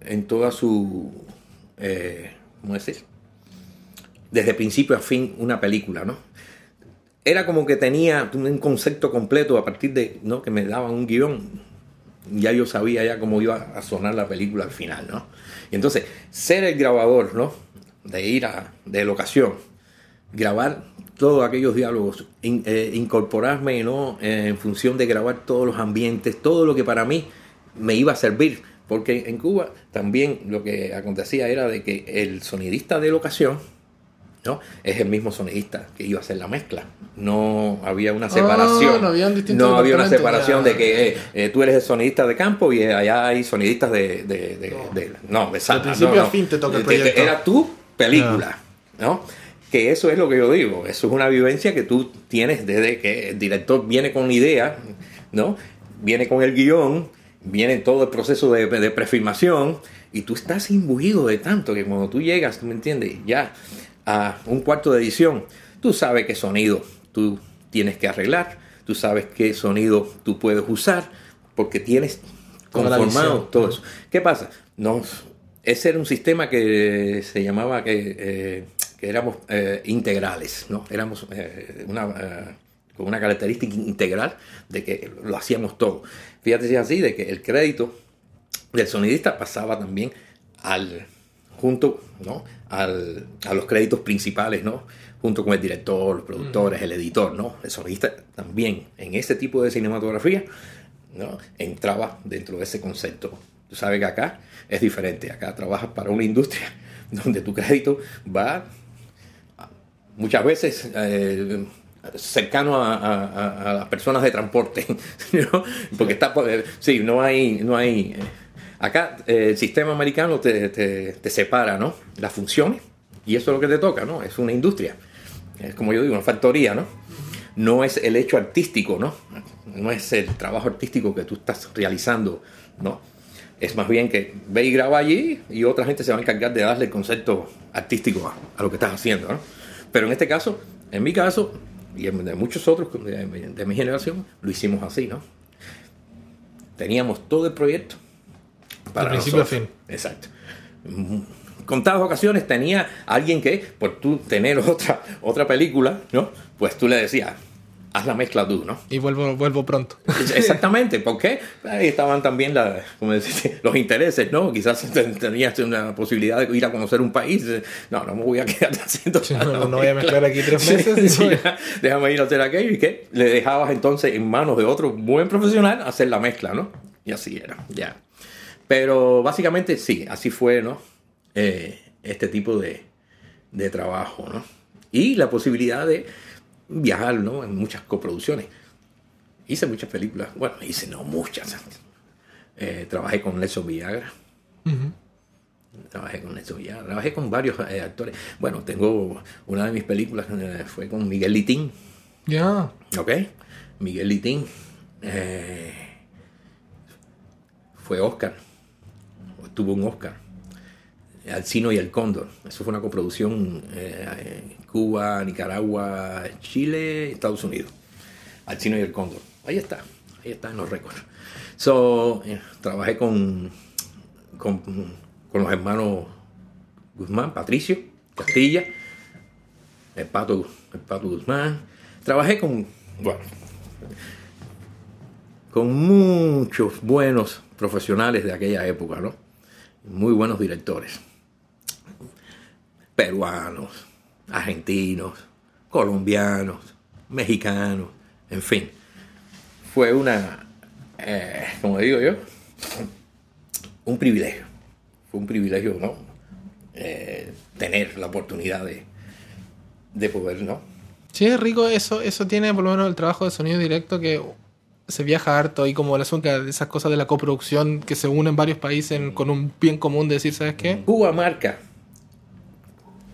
en toda su, eh, ¿cómo decir? Desde principio a fin una película, ¿no? Era como que tenía un concepto completo a partir de, ¿no? Que me daban un guion. Ya yo sabía ya cómo iba a sonar la película al final, ¿no? Y entonces, ser el grabador, ¿no? De ir a, de locación, grabar todos aquellos diálogos, eh, incorporarme ¿no? en función de grabar todos los ambientes, todo lo que para mí me iba a servir. Porque en Cuba también lo que acontecía era de que el sonidista de locación ¿no? es el mismo sonidista que iba a hacer la mezcla. No había una separación. no había, no había una separación de que eh, eh, tú eres el sonidista de campo y allá hay sonidistas de... de, de no. de, no, principio a fin te toca el proyecto. Era tu película, ¿no? que eso es lo que yo digo, eso es una vivencia que tú tienes desde que el director viene con idea, ¿no? Viene con el guion, viene todo el proceso de, de prefilmación y tú estás imbuido de tanto que cuando tú llegas, ¿tú me entiendes? Ya a un cuarto de edición, tú sabes qué sonido tú tienes que arreglar, tú sabes qué sonido tú puedes usar, porque tienes conformado todo eso. ¿Qué pasa? No, ese era un sistema que se llamaba que... Eh, que éramos eh, integrales, ¿no? Éramos eh, una, con una característica integral de que lo hacíamos todo. Fíjate si es así, de que el crédito del sonidista pasaba también al junto ¿no? Al, a los créditos principales, ¿no? junto con el director, los productores, el editor, ¿no? el sonidista también en ese tipo de cinematografía ¿no? entraba dentro de ese concepto. Tú sabes que acá es diferente, acá trabajas para una industria donde tu crédito va muchas veces eh, cercano a, las personas de transporte, porque está, sí, no hay, no hay, eh, acá eh, el sistema americano te, te, separa, ¿no? Las funciones y eso es lo que te toca, ¿no? Es una industria, es como yo digo, una factoría, ¿no? No es el hecho artístico, ¿no? No es el trabajo artístico que tú estás realizando, ¿no? Es más bien que ve y graba allí y otra gente se va a encargar de darle el concepto artístico a, a lo que estás haciendo, ¿no? Pero en este caso, en mi caso, y en de muchos otros de, mi generación, lo hicimos así, ¿no? Teníamos todo el proyecto para de principio a fin. Exacto. Contadas ocasiones tenía alguien que, por tú tener otra, otra película, ¿no? Pues tú le decías, haz la mezcla tú, ¿no? Y vuelvo, vuelvo pronto. Exactamente, porque ahí estaban también la, como los intereses, ¿no? Quizás tenías una posibilidad de ir a conocer un país. No, no me voy a quedar haciendo no, no, voy a mezclar aquí tres meses. déjame ir a hacer aquello y que le dejabas entonces en manos de otro buen profesional hacer la mezcla, ¿no? Y así era, ya. Pero básicamente sí, así fue, ¿no? Eh, este tipo de, de trabajo, ¿no? Y la posibilidad de viajar, ¿no? En muchas coproducciones. Hice muchas películas. Bueno, hice no muchas. Eh, trabajé con Nelson Villagra. Trabajé con Nelson Villagra. Trabajé con varios eh, actores. Bueno, tengo una de mis películas eh, fue con Miguel Litín. Ya. Ok. Miguel Litín. fue Oscar. Tuvo un Oscar. Alcino y el Cóndor. Eso fue una coproducción Cuba, Nicaragua, Chile, Estados Unidos. Alcino y el Cóndor. Ahí está, ahí está en los récords. So, eh, trabajé con, con, los hermanos Guzmán, Patricio, Castilla, el Pato, el Pato Guzmán. Trabajé con, bueno, con muchos buenos profesionales de aquella época, ¿no? Muy buenos directores. Peruanos, argentinos, colombianos, mexicanos, en fin. Fue una, eh, como digo yo, un privilegio. Fue un privilegio, ¿no? Eh, tener la oportunidad de, de poder, ¿no? Sí, es rico, eso, eso tiene por lo menos el trabajo de sonido directo que se viaja harto y como el asunto de esas cosas de la coproducción que se unen varios países con un bien común de decir, ¿sabes qué? Cuba marca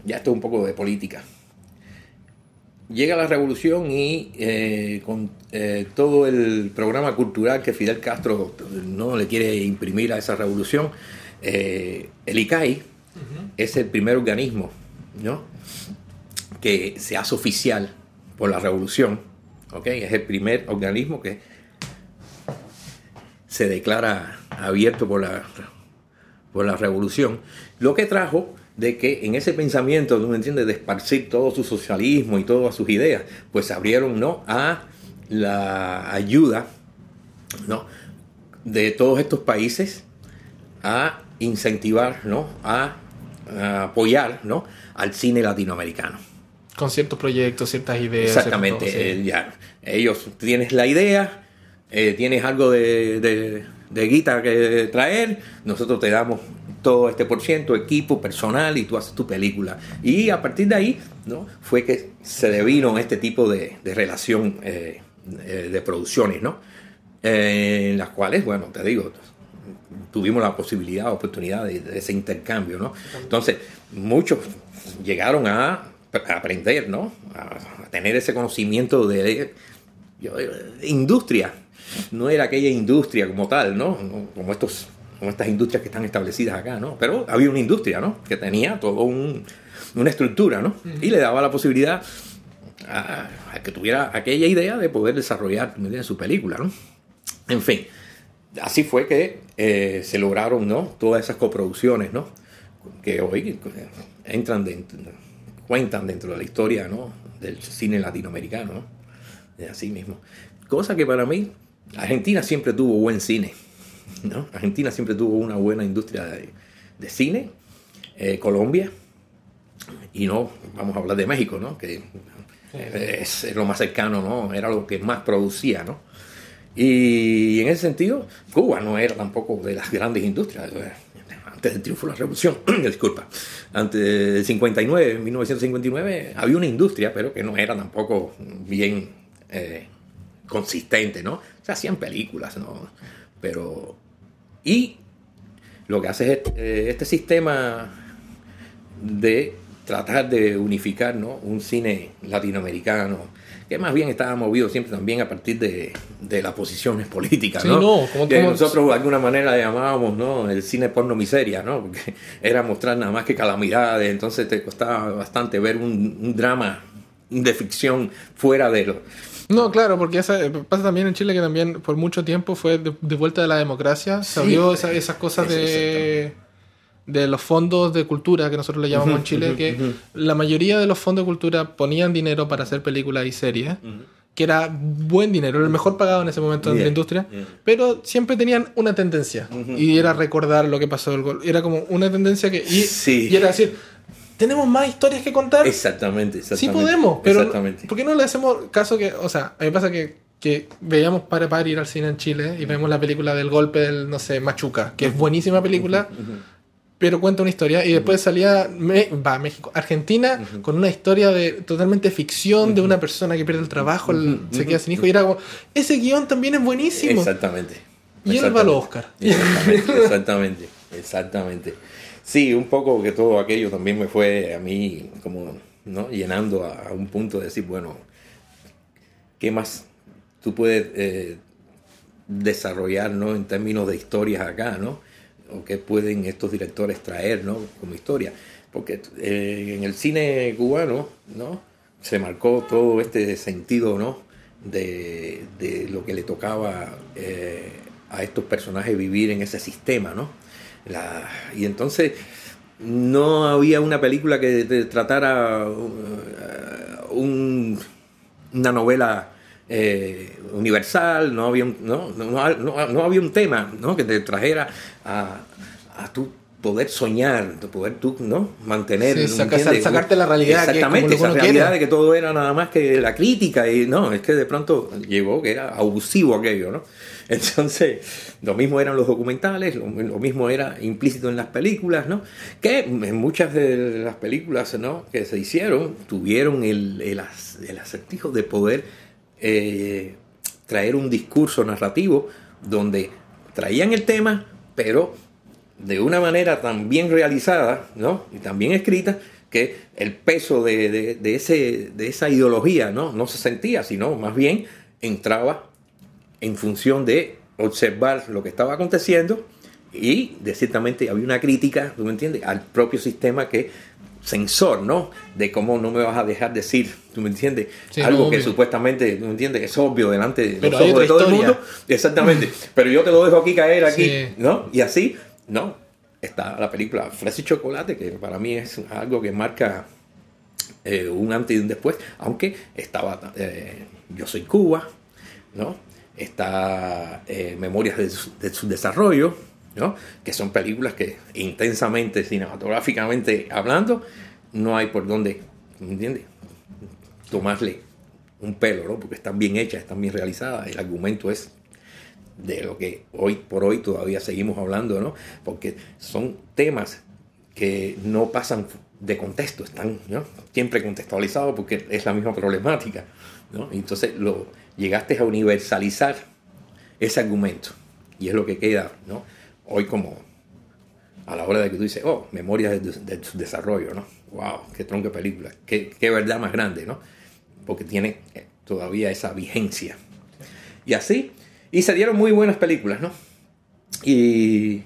ya esto es un poco de política. llega la revolución y eh, con eh, todo el programa cultural que Fidel Castro no le quiere imprimir a esa revolución, eh, el ICAI es el primer organismo ¿no? que se hace oficial por la revolución. ¿okay? Es el primer organismo que se declara abierto por la, por la revolución. Lo que trajo de que en ese pensamiento, ¿no me entiendes?, de esparcir todo su socialismo y todas sus ideas, pues se abrieron, ¿no?, a la ayuda, ¿no?, de todos estos países a incentivar, ¿no?, a, apoyar, ¿no?, al cine latinoamericano. Con ciertos proyectos, ciertas ideas. Exactamente, eh, ya. Ellos tienes la idea, eh, tienes algo de, de, de guita que traer, nosotros te damos todo este por ciento, equipo, personal, y tú haces tu película. Y a partir de ahí, ¿no? Fue que se devino este tipo de, de relación eh, eh, de producciones, ¿no? Eh, en las cuales, bueno, te digo, tuvimos la posibilidad, oportunidad de, ese intercambio, ¿no? Entonces, muchos llegaron a aprender, ¿no? A, tener ese conocimiento de, de industria. No era aquella industria como tal, ¿no? Como estos como estas industrias que están establecidas acá, ¿no? Pero había una industria, ¿no? Que tenía todo un, una estructura, ¿no? Y le daba la posibilidad a, a, que tuviera aquella idea de poder desarrollar su película, ¿no? En fin, así fue que eh, se lograron, ¿no? Todas esas coproducciones, ¿no? Que hoy entran dentro, cuentan dentro de la historia, ¿no? Del cine latinoamericano, ¿no? Así mismo. Cosa que para mí, Argentina siempre tuvo buen cine ¿no? Argentina siempre tuvo una buena industria de, de cine, eh, Colombia, y no, vamos a hablar de México, ¿no? que es, es, lo más cercano, ¿no? era lo que más producía. ¿no? Y en ese sentido, Cuba no era tampoco de las grandes industrias. Antes del triunfo de la revolución, disculpa, antes del 59, 1959, había una industria, pero que no era tampoco bien eh, consistente, ¿no? Se hacían películas, ¿no? Pero y lo que hace es eh, este sistema de tratar de unificar ¿no? un cine latinoamericano, que más bien estaba movido siempre también a partir de, de las posiciones políticas, ¿no? no ¿cómo, que nosotros de alguna manera llamábamos ¿no? el cine porno miseria, ¿no? porque era mostrar nada más que calamidades, entonces te costaba bastante ver un, un drama de ficción fuera de lo no, claro, porque esa, pasa también en Chile que también por mucho tiempo fue de, de vuelta de la democracia. Se abrió esa, esas cosas de, de los fondos de cultura que nosotros le llamamos en Chile, que la mayoría de los fondos de cultura ponían dinero para hacer películas y series. Que era buen dinero, era el mejor pagado en ese momento yeah, en la industria, yeah. pero siempre tenían una tendencia y era recordar lo que pasó. Era como una tendencia que. Y, sí. y era decir, tenemos más historias que contar. Exactamente, exactamente. Sí podemos, pero exactamente. ¿por qué no le hacemos caso que, o sea, a mí pasa que, que veíamos para para ir al cine en Chile y vemos la película del golpe del, no sé, Machuca, que es buenísima película, pero cuenta una historia y después salía, me, va, México, Argentina, con una historia de totalmente ficción de una persona que pierde el trabajo, el, se queda sin hijo y era como, ese guion también es buenísimo. Exactamente. Y él va al Oscar. Exactamente, exactamente, exactamente. Sí, un poco que todo aquello también me fue a mí como ¿no? llenando a, un punto de decir, bueno, ¿qué más tú puedes eh, desarrollar ¿no? en términos de historias acá? ¿no? ¿O qué pueden estos directores traer ¿no? como historia? Porque eh, en el cine cubano ¿no? se marcó todo este sentido ¿no? de, de lo que le tocaba eh, a estos personajes vivir en ese sistema, ¿no? La, y entonces no había una película que tratara uh, un, una novela eh, universal, no había un, no, no, no, no, había un tema ¿no? que te trajera a, a tu poder soñar, de poder tú, ¿no? Mantener. Sí, saca, sacarte la realidad. Exactamente, que esa realidad quiere. de que todo era nada más que la crítica y no, es que de pronto llegó que era abusivo aquello, ¿no? Entonces, lo mismo eran los documentales, lo, mismo era implícito en las películas, ¿no? Que en muchas de las películas, ¿no? Que se hicieron, tuvieron el, el, el acertijo de poder eh, traer un discurso narrativo donde traían el tema, pero de una manera tan bien realizada, ¿no? Y tan bien escrita, que el peso de, ese, de esa ideología ¿no? no se sentía, sino más bien entraba en función de observar lo que estaba aconteciendo y de ciertamente había una crítica, ¿tú me entiendes?, al propio sistema que sensor, ¿no? De cómo no me vas a dejar decir, ¿tú me entiendes? Algo que supuestamente, ¿tú me entiendes? Es obvio delante de los ojos de todo el mundo. Exactamente. Pero yo te lo dejo aquí caer aquí, ¿no? Y así, ¿no? Está la película Fresa y Chocolate, que para mí es algo que marca eh, un antes y un después, aunque estaba eh, Yo Soy Cuba, ¿no? Está eh, Memorias de su desarrollo, que son películas que intensamente, cinematográficamente hablando, no hay por dónde, ¿me entiendes? Tomarle un pelo, ¿no? Porque están bien hechas, están bien realizadas. El argumento es de lo que hoy por hoy todavía seguimos hablando, ¿no? Porque son temas que no pasan de contexto, están siempre contextualizados porque es la misma problemática, ¿no? Entonces lo, llegaste a universalizar ese argumento y es lo que queda, ¿no? hoy como a la hora de que tú dices, oh, memoria de, su desarrollo, ¿no? ¡Wow! ¡Qué tronco de película! Qué, ¡Qué, verdad más grande, ¿no? Porque tiene eh, todavía esa vigencia. Y así, y se dieron muy buenas películas, ¿no? Y,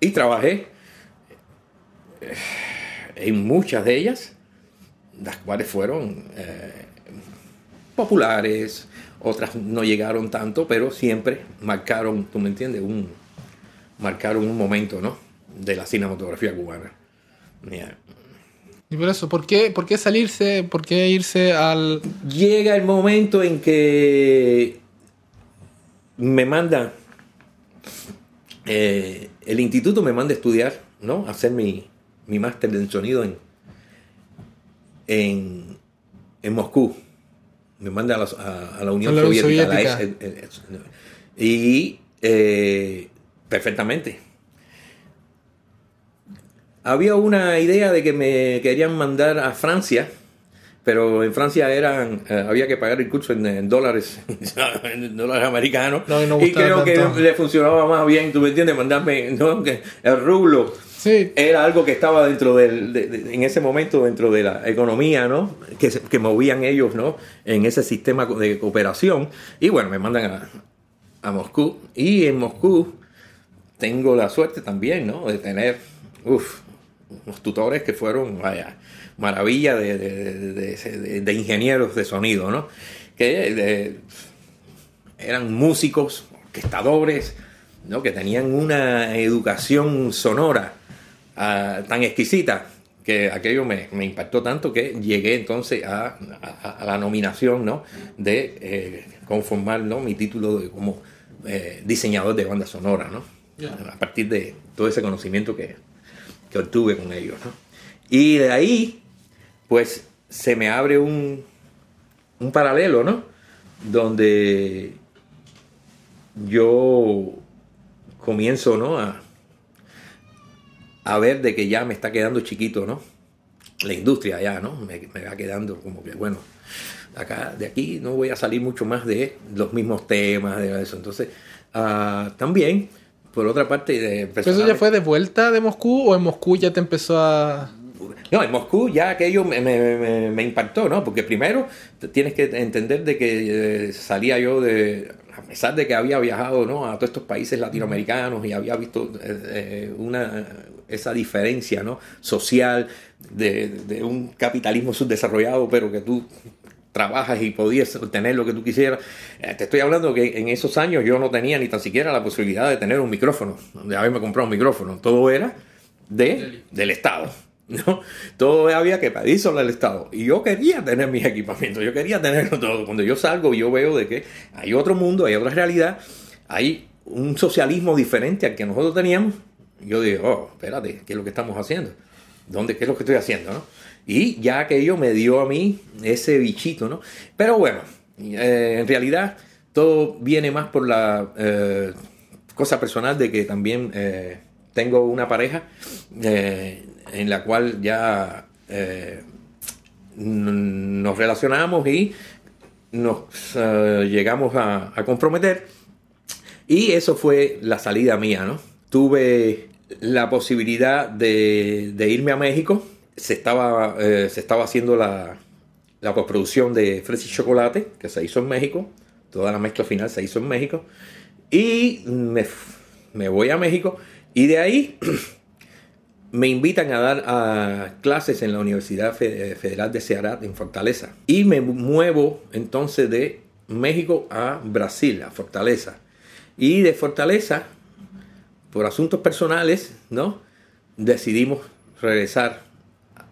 y trabajé eh, en muchas de ellas, las cuales fueron eh, populares, otras no llegaron tanto, pero siempre marcaron, tú me entiendes, un, marcaron un momento, ¿no? De la cinematografía cubana. Y por eso, ¿por qué, ¿por qué salirse, por qué irse al...? Llega el momento en que me manda, eh, el instituto me manda a estudiar, ¿no? hacer mi, mi máster de sonido en, en, en Moscú me manda a la, Unión Soviética. y eh, perfectamente. Había una idea de que me querían mandar a Francia, pero en Francia eran eh, había que pagar el curso en, dólares, en dólares americanos. y creo que le funcionaba más bien, tú me entiendes, mandarme el rublo era algo que estaba dentro del, en ese momento dentro de la economía, ¿no? Que, que, movían ellos, ¿no? En ese sistema de cooperación. Y bueno, me mandan a, a Moscú. Y en Moscú tengo la suerte también, ¿no? De tener, uff, unos tutores que fueron, vaya, maravilla de, de, de ingenieros de sonido, ¿no? Que eran músicos, orquestadores, ¿no? que tenían una educación sonora tan exquisita que aquello me, impactó tanto que llegué entonces a, la nominación ¿no? de eh, conformar ¿no? mi título como eh, diseñador de banda sonora, ¿no? a partir de todo ese conocimiento que, que obtuve con ellos. ¿no? Y de ahí, pues se me abre un, un paralelo, ¿no? donde yo comienzo ¿no? a, a ver de que ya me está quedando chiquito, ¿no? La industria ya, ¿no? Me, va quedando como que, bueno, acá, de aquí no voy a salir mucho más de los mismos temas, de eso. Entonces, uh, también, por otra parte... De ¿Eso ya fue de vuelta de Moscú o en Moscú ya te empezó a...? No, en Moscú ya aquello me, me, me, impactó, ¿no? Porque primero tienes que entender de que eh, salía yo de, a pesar de que había viajado ¿no? a todos estos países latinoamericanos y había visto eh, eh, una, esa diferencia ¿no? social de, un capitalismo subdesarrollado, pero que tú trabajas y podías tener lo que tú quisieras. Eh, te estoy hablando que en esos años yo no tenía ni tan siquiera la posibilidad de tener un micrófono, de haberme comprado un micrófono. Todo era de, del Estado. ¿no? Todo había que pedir sobre el Estado. Y yo quería tener mis equipamientos, yo quería tenerlo todo. Cuando yo salgo, yo veo de que hay otro mundo, hay otra realidad, hay un socialismo diferente al que nosotros teníamos yo digo, oh, espérate, ¿qué es lo que estamos haciendo? ¿Dónde, ¿Qué es lo que estoy haciendo? ¿no? Y ya aquello me dio a mí ese bichito, ¿no? Pero bueno, eh, en realidad todo viene más por la eh, cosa personal de que también eh, tengo una pareja en la cual ya nos relacionamos y nos llegamos a, comprometer. Y eso fue la salida mía, ¿no? Tuve la posibilidad de, irme a México. Se estaba, eh, se estaba haciendo la, la de Fresa y Chocolate, que se hizo en México. Toda la mezcla final se hizo en México. Y me voy a México. Y de ahí me invitan a dar a clases en la Universidad Fe- Federal de Ceará en Fortaleza. Y me muevo entonces de México a Brasil, a Fortaleza. Y de Fortaleza, por asuntos personales, ¿no? Decidimos regresar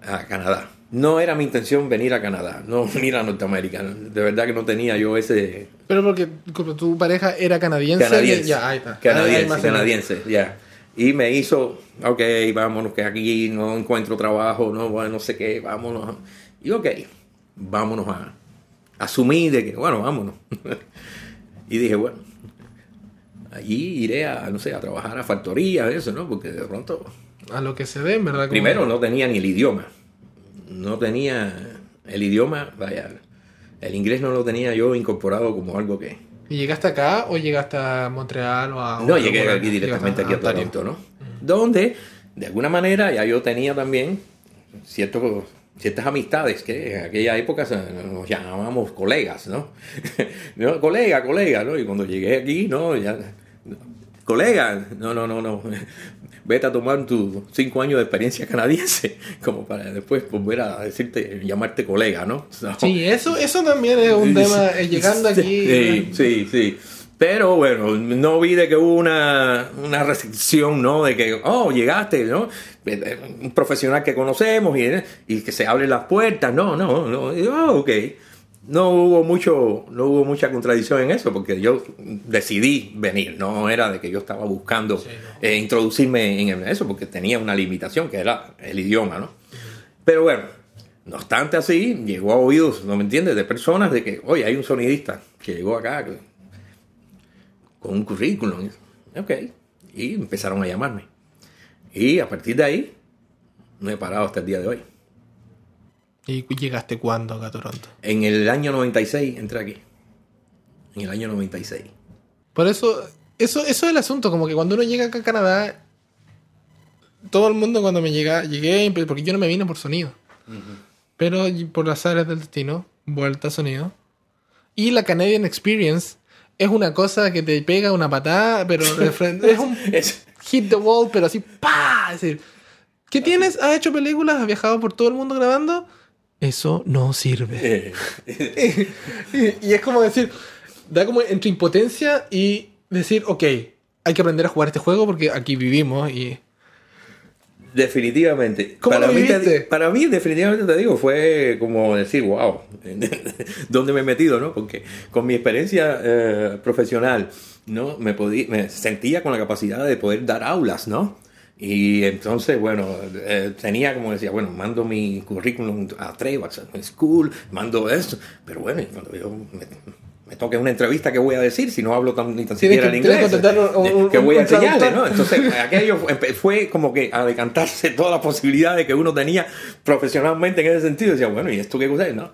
a Canadá. No era mi intención venir a Canadá, no venir a Norteamérica. De verdad que no tenía yo ese Pero porque tu pareja era canadiense. canadiense. Ya, ahí está. Canadiense, canadiense, ya. Y me hizo, ok, vámonos, que aquí no encuentro trabajo, no, bueno, no sé qué, vámonos. Y ok, vámonos a asumir de que, bueno, vámonos. y dije, bueno, allí iré a, no sé, a trabajar a factorías, eso, ¿no? Porque de pronto, A lo que se ve, verdad. primero no tenía ni el idioma. No tenía el idioma, vaya, el inglés no lo tenía yo incorporado como algo que, ¿Y llegaste acá o llegaste a Montreal o a.? No, llegué aquí directamente aquí a? Toronto, ¿no? Donde, de alguna manera, ya yo tenía también ciertos, ciertas amistades que en aquella época nos llamábamos colegas, ¿no? No, Colega, colega, ¿no? Y cuando llegué aquí, no, ya... Colega, no, no, no, no. Vete a tomar tus cinco años de experiencia canadiense, como para después volver a decirte, llamarte colega, ¿no? Sí, eso, eso también es un tema. eh, llegando aquí. Sí, sí, sí. Pero bueno, no vi de que hubo una, una restricción, ¿no? De que, oh, llegaste, ¿no? Un profesional que conocemos y, y que se abren las puertas. No, no, no. Ah, ok. No hubo mucho, no hubo mucha contradicción en eso, porque yo decidí venir, no era de que yo estaba buscando Sí, no. eh, introducirme en eso, porque tenía una limitación que era el idioma, ¿no? Pero bueno, no obstante así, llegó a oídos, ¿no me entiendes? De personas de que, oye, hay un sonidista que llegó acá que- con un currículum. Ok. Y empezaron a llamarme. Y a partir de ahí, no he parado hasta el día de hoy. ¿Y llegaste cuándo acá a Toronto? En el año 96 entré aquí. En el año 96. Por eso, eso, eso es el asunto, como que cuando uno llega acá a Canadá, todo el mundo cuando me llega, llegué, porque yo no me vine por sonido, pero por las áreas del destino, vuelta a sonido. Y la Canadian Experience es una cosa que te pega una patada, pero es un hit the wall, pero así, ¡pa! Es decir, ¿qué tienes? ¿Has hecho películas? ¿Has viajado por todo el mundo grabando? Eso no sirve. eh, y, y es como decir, da como entre impotencia y decir, ok, hay que aprender a jugar este juego porque aquí vivimos y... Definitivamente. ¿Cómo para, lo mí te- para mí, definitivamente te digo, fue como decir, wow, ¿dónde me he metido? ¿no? Porque con mi experiencia eh, profesional, ¿no? Me, podía, me sentía con la capacidad de poder dar aulas, ¿no? Y entonces, bueno, eh, tenía como decía, bueno, mando mi currículum a Trevax School, mando esto, pero bueno, cuando yo me, me toque una entrevista, ¿qué voy a decir si no hablo tan, ni tan siquiera que- el que inglés? un- ¿Qué voy a enseñarle, no? Entonces, aquello fue- como que a decantarse toda la posibilidad de que uno tenía profesionalmente en ese sentido. Decía, bueno, ¿y esto qué cosa es? No.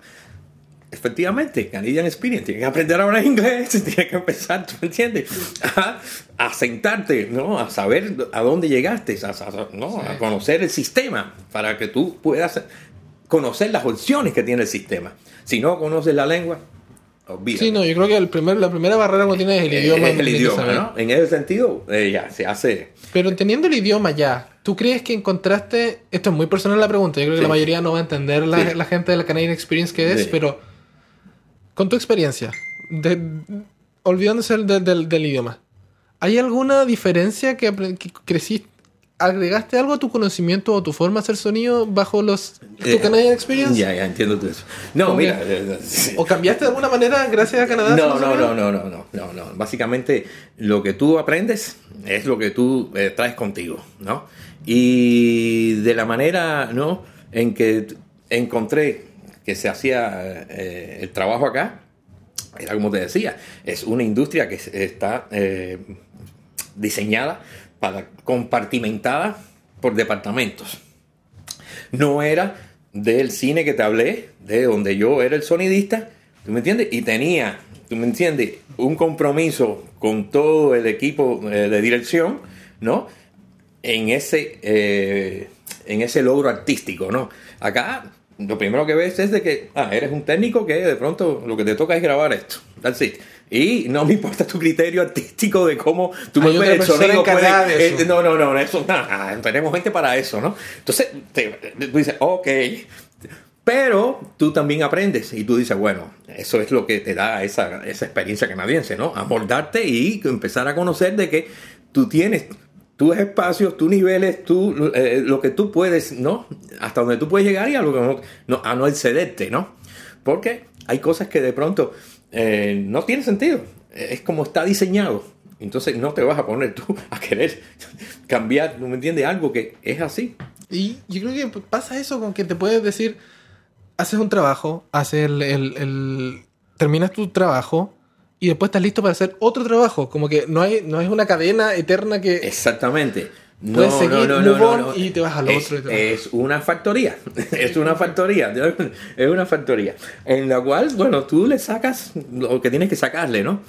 Efectivamente, Canadian Experience, tienes que aprender ahora inglés, tienes que empezar, ¿tú entiendes? A, a sentarte, ¿no? A saber a dónde llegaste, a, a- ¿no? a conocer el sistema para que tú puedas conocer las opciones que tiene el sistema. Si no conoces la lengua, olvídate. Sí, no, yo creo que el primer, la primera barrera que tiene es el Eh, idioma. es el idioma. ¿no? En ese sentido, eh, ya se hace Pero entendiendo el idioma ya, ¿tú crees que encontraste... Esto es muy personal la pregunta, yo creo que Sí. la mayoría no va a entender la, Sí. la gente de la Canadian Experience que es, Sí. pero con tu experiencia, de- olvidándose del, del- del idioma, ¿hay alguna diferencia que, creciste? ¿Agregaste algo a tu conocimiento o tu forma de hacer sonido bajo los tu Eh, Canadian Experience? Ya, ya entiendo todo eso. No, ¿Cómo mira. ¿O cambiaste de alguna manera gracias a Canadá? No, no, no, no, no, no, no, no. Básicamente lo que tú aprendes es lo que tú eh, traes contigo, ¿no? Y de la manera, ¿no? En que encontré que se hacía eh, el trabajo acá, era como te decía, es una industria que está eh, diseñada para compartimentada por departamentos. No era del cine que te hablé, de donde yo era el sonidista, ¿tú me entiendes? Y tenía, ¿tú me entiendes? Un compromiso con todo el equipo eh, de dirección, ¿no? en ese, en ese logro artístico, ¿no? Acá lo primero que ves es de que ah, eres un técnico que de pronto lo que te toca es grabar esto. That's it. Y no me importa tu criterio artístico de cómo tú Hay otra el persona sonido encargada de puede- eso. eh, no, no, no, eso nada, tenemos gente para eso, ¿no? Entonces, te- tú dices, ok, pero tú también aprendes y tú dices, bueno, eso es lo que te da esa, esa experiencia canadiense, ¿no? Amoldarte y empezar a conocer de que tú tienes tus espacios, tus niveles, tú, eh, lo que tú puedes, ¿no? Hasta donde tú puedes llegar y a, lo que no, no- a no excederte, ¿no? Porque hay cosas que de pronto eh, no tienen sentido. Es como está diseñado. Entonces no te vas a poner tú a querer cambiar, ¿no me entiendes? Algo que es así. Y yo creo que pasa eso con que te puedes decir, haces un trabajo, haces el, el- el- terminas tu trabajo y después estás listo para hacer otro trabajo. Como que no hay, no es una cadena eterna que Exactamente. No, Puedes seguir, no, no, no, move no, on, no. y te vas al es, otro y te vas. es una factoría. es una factoría. Es una factoría. En la cual, bueno, tú le sacas lo que tienes que sacarle, ¿no?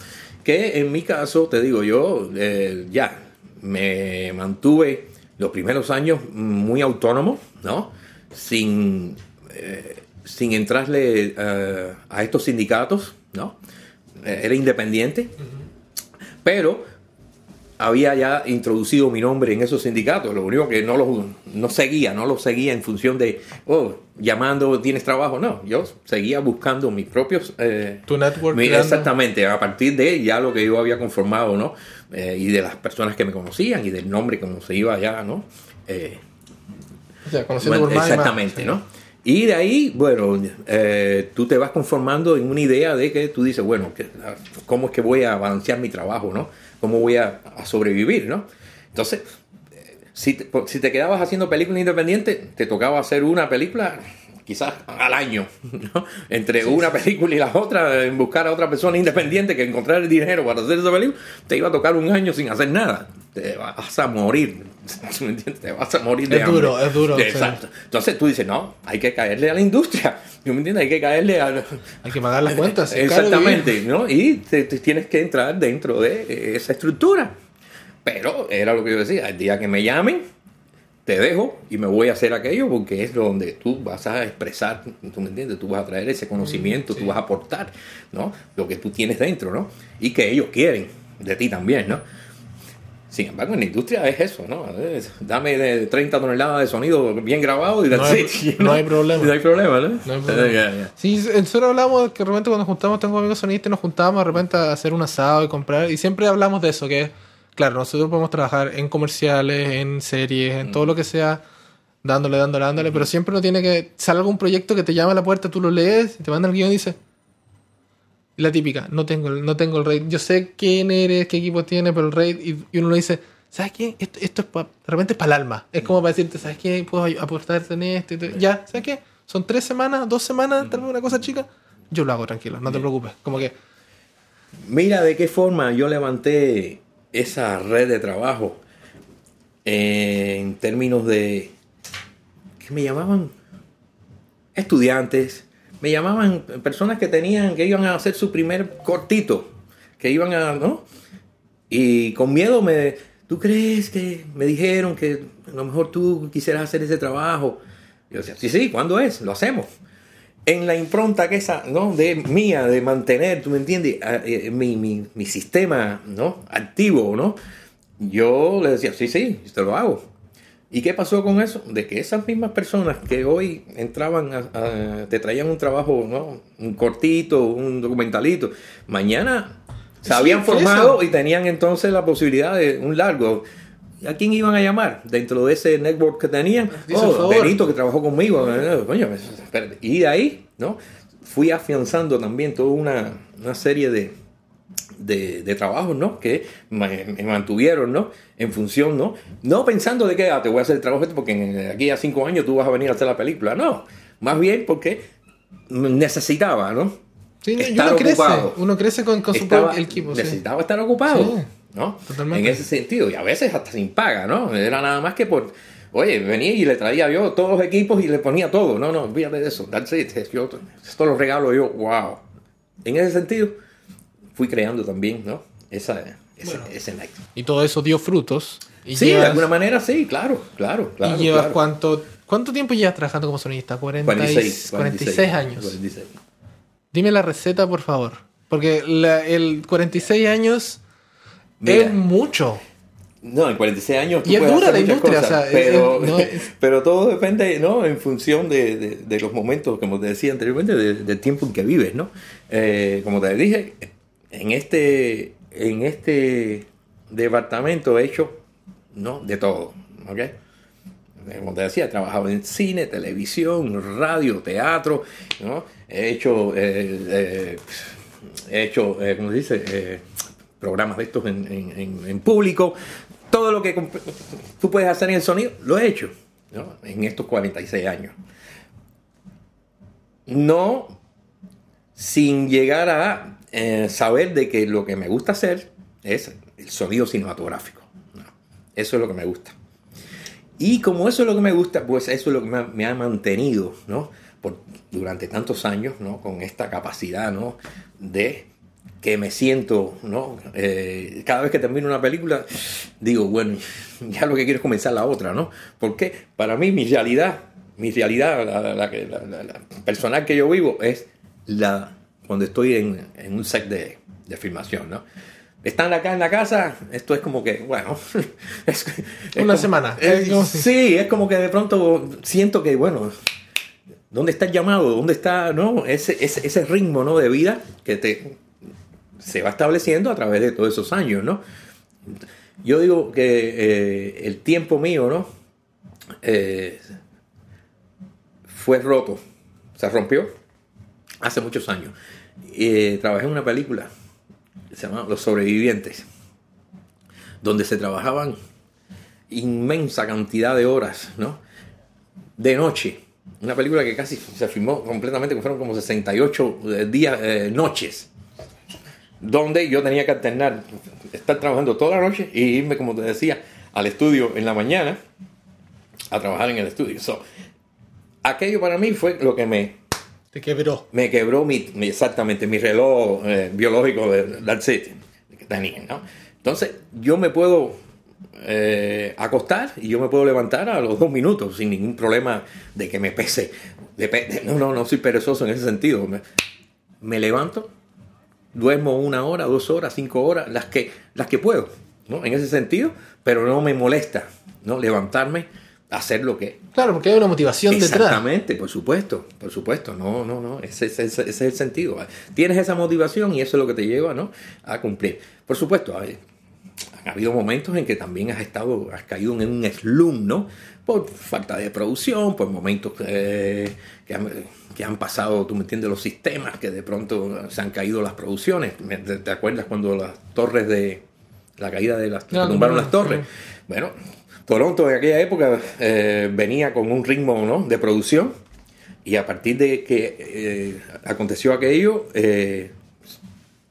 Que en mi caso, te digo, yo eh, ya me mantuve los primeros años muy autónomo, ¿no? Sin, eh, sin entrarle eh, a estos sindicatos, ¿no? Eh, Era independiente. Pero había ya introducido mi nombre en esos sindicatos. Lo único que no lo no seguía, no lo seguía en función de, oh, llamando, tienes trabajo. No, yo seguía buscando mis propios... eh, tu network. mi- exactamente, a partir de ya lo que yo había conformado, ¿no? Eh, y de las personas que me conocían y del nombre como se iba ya, ¿no? Eh, O sea, conociendo bueno, por más y más. Y de ahí, bueno, eh, tú te vas conformando en una idea de que tú dices, bueno, que- ¿cómo es que voy a balancear mi trabajo, ¿no? ¿Cómo voy a, sobrevivir, ¿no? Entonces, eh, si te, si te quedabas haciendo película independiente, te tocaba hacer una película quizás al año, ¿no? Entre una película y la otra, en buscar a otra persona independiente que encontrar el dinero para hacer esa película, te iba a tocar un año sin hacer nada. Te vas a morir. Te vas a morir de Es hambre. duro, es duro, sí. Exacto. Entonces tú dices, no, hay que caerle a la industria. ¿Me entiendes? Hay que caerle a... Hay que pagar las cuentas. Exactamente. ¿no? Y te, te tienes que entrar dentro de esa estructura. Pero era lo que yo decía, el día que me llamen, te dejo y me voy a hacer aquello porque es donde tú vas a expresar, ¿tú me entiendes? Tú vas a traer ese conocimiento, tú vas a aportar, ¿no? Lo que tú tienes dentro, ¿no? Y que ellos quieren de ti también, ¿no? Sin embargo, en la industria es eso, ¿no? Es, dame de 30 toneladas de sonido bien grabado y No hay- it, no hay problema. No hay problema, ¿no? No hay problema. Ya, ya. Sí, nosotros hablamos que de repente cuando nos juntamos, tengo amigos sonistas y nos juntábamos de repente a hacer un asado y comprar. Y siempre hablamos de eso, que claro, nosotros podemos trabajar en comerciales, en series, en todo lo que sea, dándole, dándole, dándole, pero siempre uno tiene que. Sale algún proyecto que te llama a la puerta, tú lo lees, te mandan el guion y dices. y La típica, no tengo, el- no tengo el rate. Yo sé quién eres, qué equipo tiene, pero el rate. Y, y uno le dice, ¿sabes qué? Esto, esto es pa- de repente es para el alma. Es como para decirte, ¿sabes qué? Puedo aportarte en esto. y te- Ya, ¿sabes qué? Son tres semanas, dos semanas, tal vez una cosa chica. Yo lo hago tranquilo, no te preocupes. Como que, Mira de qué forma yo levanté esa red de trabajo en términos de que me llamaban estudiantes, me llamaban personas que tenían que iban a hacer su primer cortito, que iban a, ¿no? Y con miedo me, ¿tú crees que me dijeron que a lo mejor tú quisieras hacer ese trabajo? Yo decía, sí, sí, ¿cuándo es? Lo hacemos en la impronta que esa, ¿no? De mía, de mantener, ¿tú me entiendes? Ah, eh, mi, mi, mi sistema, ¿no? Activo, ¿no? Yo le decía, sí, sí, te lo hago. ¿Y qué pasó con eso? De que esas mismas personas que hoy entraban, a- a- te traían un trabajo, ¿no? Un cortito, un documentalito, mañana se habían formado eso. y tenían entonces la posibilidad de un largo. ¿A quién iban a llamar? Dentro de ese network que tenían. Oh. Benito que trabajó conmigo. coño, espérate. y de ahí, ¿no? Fui afianzando también toda una, una serie de, de, de trabajos, ¿no? Que me, me mantuvieron, ¿no? En función, ¿no? No pensando de que ah, te voy a hacer el trabajo este porque en- aquí a cinco años tú vas a venir a hacer la película. No, más bien porque necesitaba, ¿no? sí, Estar uno crece. ocupado. Uno crece con, con su Estaba- equipo. sí. necesitaba estar ocupado, Sí, ¿no? totalmente. En ese sentido, y a veces hasta sin paga, ¿no? Era nada más que por, oye, venía y le traía yo todos los equipos y le ponía todo. No, no, olvídate de eso. That's it. Yo, esto lo regalo yo, wow. En ese sentido, fui creando también, ¿no? esa, ese, Bueno. ese nexo. Y todo eso dio frutos. Y Sí, de llevas- alguna manera sí, claro, claro, claro. ¿Y llevas claro. cuánto, cuánto tiempo llevas trabajando como sonidista? 40 y- 46, 46 años. 46. Dime la receta, por favor. Porque la- el 46 años Mira. es mucho. No, en 46 años tú Y es dura hacer la industria, cosas, o sea, es- pero, es- no es- pero todo depende, ¿no? En función de, de- de los momentos, como te decía anteriormente, de- del tiempo en que vives, ¿no? Eh, como te dije, en este, en este departamento he hecho, ¿no? De todo, ¿ok? Como te decía, he trabajado en cine, televisión, radio, teatro, ¿no? He hecho, eh, eh, he hecho, eh, ¿cómo se dice? Programas de estos en, en- en- público. Todo lo que tú puedes hacer en el sonido, lo he hecho, ¿no? En estos 46 años. No sin llegar a eh, saber de que lo que me gusta hacer es el sonido cinematográfico. ¿no? Eso es lo que me gusta. Y como eso es lo que me gusta, pues eso es lo que me ha, me ha mantenido, ¿no? Por, durante tantos años, ¿no? Con esta capacidad, ¿no? De que me siento, ¿no? Eh, cada vez que termino una película, digo, bueno, ya lo que quiero es comenzar la otra, ¿no? Porque para mí mi realidad, mi realidad, la, la la- personal que yo vivo es la cuando estoy en, en un set de, de filmación, ¿no? Están acá en la casa, esto es como que, bueno, es, es Una como- semana. es- si- sí, es como que de pronto siento que, bueno, ¿dónde está el llamado? ¿Dónde está, no? Ese, ese, ese ritmo, ¿no? De vida que te se va estableciendo a través de todos esos años, ¿no? Yo digo que eh, el tiempo mío, ¿no? Eh, fue roto, se rompió hace muchos años. Eh, trabajé en una película se llama Los Sobrevivientes, donde se trabajaban inmensa cantidad de horas, ¿no? De noche. Una película que casi se filmó completamente, que fueron como 68 días, noches donde yo tenía que alternar, estar trabajando toda la noche y irme, como te decía, al estudio en la mañana a trabajar en el estudio. So, aquello para mí fue lo que me, Te quebró. me quebró mi, mi- exactamente mi reloj eh, biológico de that's it, que tenía, ¿no? Entonces, yo me puedo eh, acostar y yo me puedo levantar a los dos minutos sin ningún problema de que me pese. de pe- no, no, no soy perezoso en ese sentido. Me, me levanto, duermo una hora, dos horas, cinco horas, las que, las que puedo, ¿no? En ese sentido, pero no me molesta, ¿no? Levantarme, hacer lo que, Claro, porque hay una motivación detrás. Exactamente, por supuesto, por supuesto, no, no, no, ese, ese- ese es el sentido. Tienes esa motivación y eso es lo que te lleva ¿no? a cumplir. Por supuesto, hay- han habido momentos en que también has estado, has caído en un slum, ¿no? Por falta de producción, por momentos que, han, que han pasado, tú me entiendes, los sistemas, que de pronto se han caído las producciones. ¿Te, te acuerdas cuando las torres de, la caída de las, se tumbaron no, las torres? Bueno, Toronto en aquella época eh, venía con un ritmo ¿no? de producción y a partir de que eh, aconteció aquello, eh,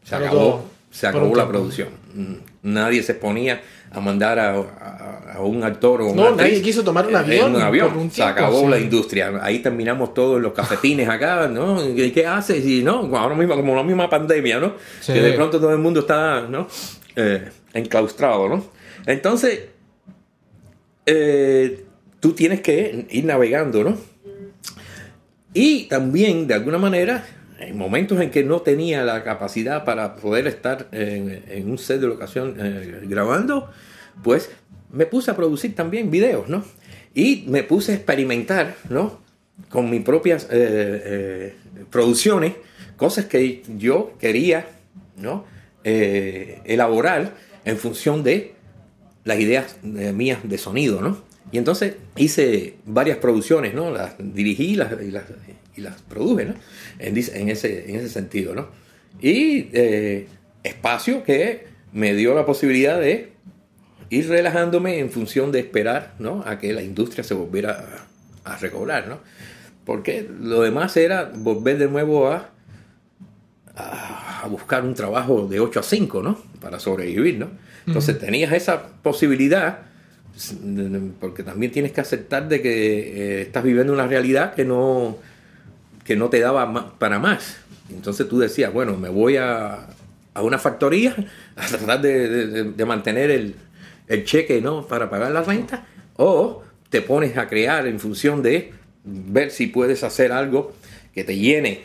se acabó, se acabó la producción. Nadie se ponía a mandar a, a- a un actor o una No, nadie quiso tomar un en avión un avión. por un se acabó sí. la industria. Ahí terminamos todos los cafetines acá, ¿no? ¿Y ¿Qué haces? Y no, ahora mismo como la misma pandemia, ¿no? Sí. Que de pronto todo el mundo está, ¿no? Eh, enclaustrado, ¿no? Entonces, eh, tú tienes que ir navegando, ¿no? Y también, de alguna manera, en momentos en que no tenía la capacidad para poder estar en, en un set de locación eh, grabando, pues me puse a producir también videos, ¿no? Y me puse a experimentar, ¿no? Con mis propias eh, eh, producciones, cosas que yo quería, ¿no? Eh, elaborar en función de las ideas eh, mías de sonido, ¿no? Y entonces hice varias producciones, ¿no? Las dirigí las, y las, y las produje, ¿no? En, ese, en ese sentido, ¿no? Y eh, espacio que me dio la posibilidad de ir relajándome en función de esperar, ¿no? A que la industria se volviera a, a recobrar, ¿no? Porque lo demás era volver de nuevo a, a, a buscar un trabajo de 8 a 5, ¿no? Para sobrevivir, ¿no? Entonces tenías esa posibilidad, porque también tienes que aceptar de que eh, estás viviendo una realidad que no, que no te daba para más. Entonces tú decías, bueno, me voy a, a una factoría a tratar de, de- mantener el, el cheque ¿no? para pagar la renta, o te pones a crear en función de ver si puedes hacer algo que te llene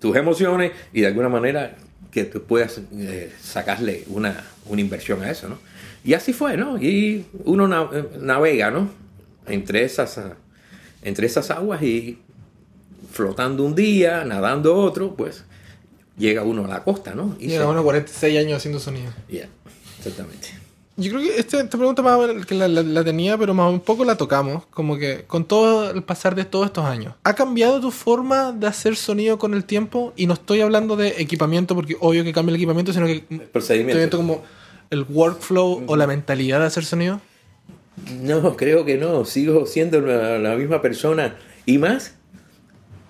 tus emociones y de alguna manera que tú puedas eh, sacarle una, una inversión a eso, ¿no? Y así fue, ¿no? Y uno eh, navega, ¿no? Entre esas, entre esas aguas y flotando un día, nadando otro, pues llega uno a la costa, ¿no? Y Llega se- uno 46 años haciendo sonido. Yeah, exactamente. Yo creo que este- esta pregunta más que la, la- la tenía, pero más un poco la tocamos. Como que con todo el pasar de todos estos años. ¿Ha cambiado tu forma de hacer sonido con el tiempo? Y no estoy hablando de equipamiento, porque obvio que cambia el equipamiento, sino que estoy procedimiento. viendo como el workflow o la mentalidad de hacer sonido. No, creo que no. Sigo siendo la, la misma persona. Y más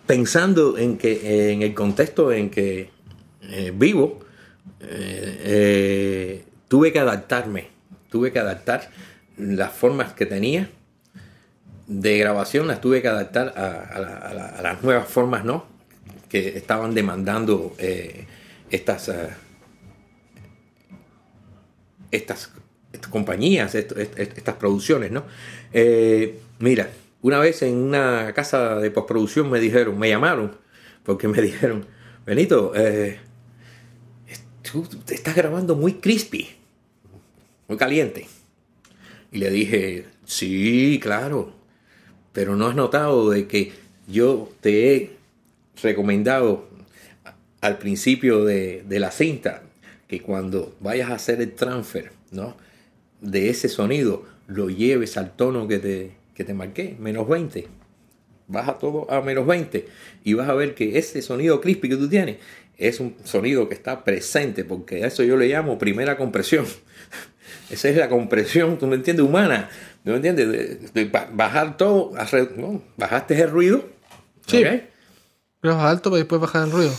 pensando en que en el contexto en que eh, vivo, eh, eh, tuve que adaptarme. Tuve que adaptar las formas que tenía de grabación, las tuve que adaptar a, a la- a la- a las nuevas formas, ¿no? Que estaban demandando estas. estas, compañías, estas producciones, ¿no? Mira, una vez en una casa de postproducción me dijeron, me llamaron, porque me dijeron, Benito, eh, tú te estás grabando muy crispy, muy caliente. Y le dije, sí, claro, pero no has notado de que yo te he recomendado al principio de, de la cinta que cuando vayas a hacer el transfer ¿no? de ese sonido lo lleves al tono que te, que te marqué, menos 20. Baja todo a menos 20 y vas a ver que ese sonido crispy que tú tienes es un sonido que está presente, porque a eso yo le llamo primera compresión. Esa es la compresión, ¿tú me entiendes? Humana. ¿Tú me entiendes? De- de ba- bajar todo, ¿no? bajaste el ruido. Sí. ¿ok? Pero alto para después bajar el ruido.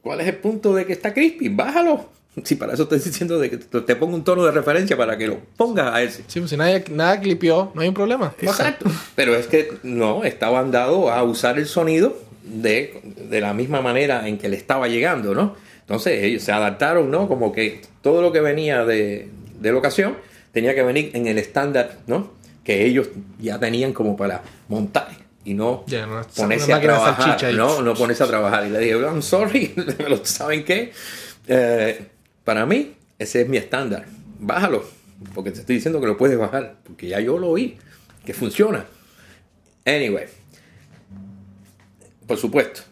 ¿Cuál es el punto de que está crispy? Bájalo. Si para eso estoy diciendo de que te pongo un tono de referencia para que lo pongas a ese. Sí, pues si nadie, nada clipeó, no hay un problema. Baja. Exacto. Pero es que no, estaban dados a usar el sonido de, de la misma manera en que le estaba llegando, ¿no? Entonces ellos se adaptaron, ¿no? Como que todo lo que venía de, de la ocasión tenía que venir en el estándar, ¿no? Que ellos ya tenían como para montar y no Ya, no, ponerse a trabajar. ¿no? No ponerse a trabajar. Y le dije, I'm sorry, ¿saben qué? Eh, para mí, ese es mi estándar. Bájalo, porque te estoy diciendo que lo puedes bajar, porque ya yo lo oí, que funciona. Anyway, por supuesto,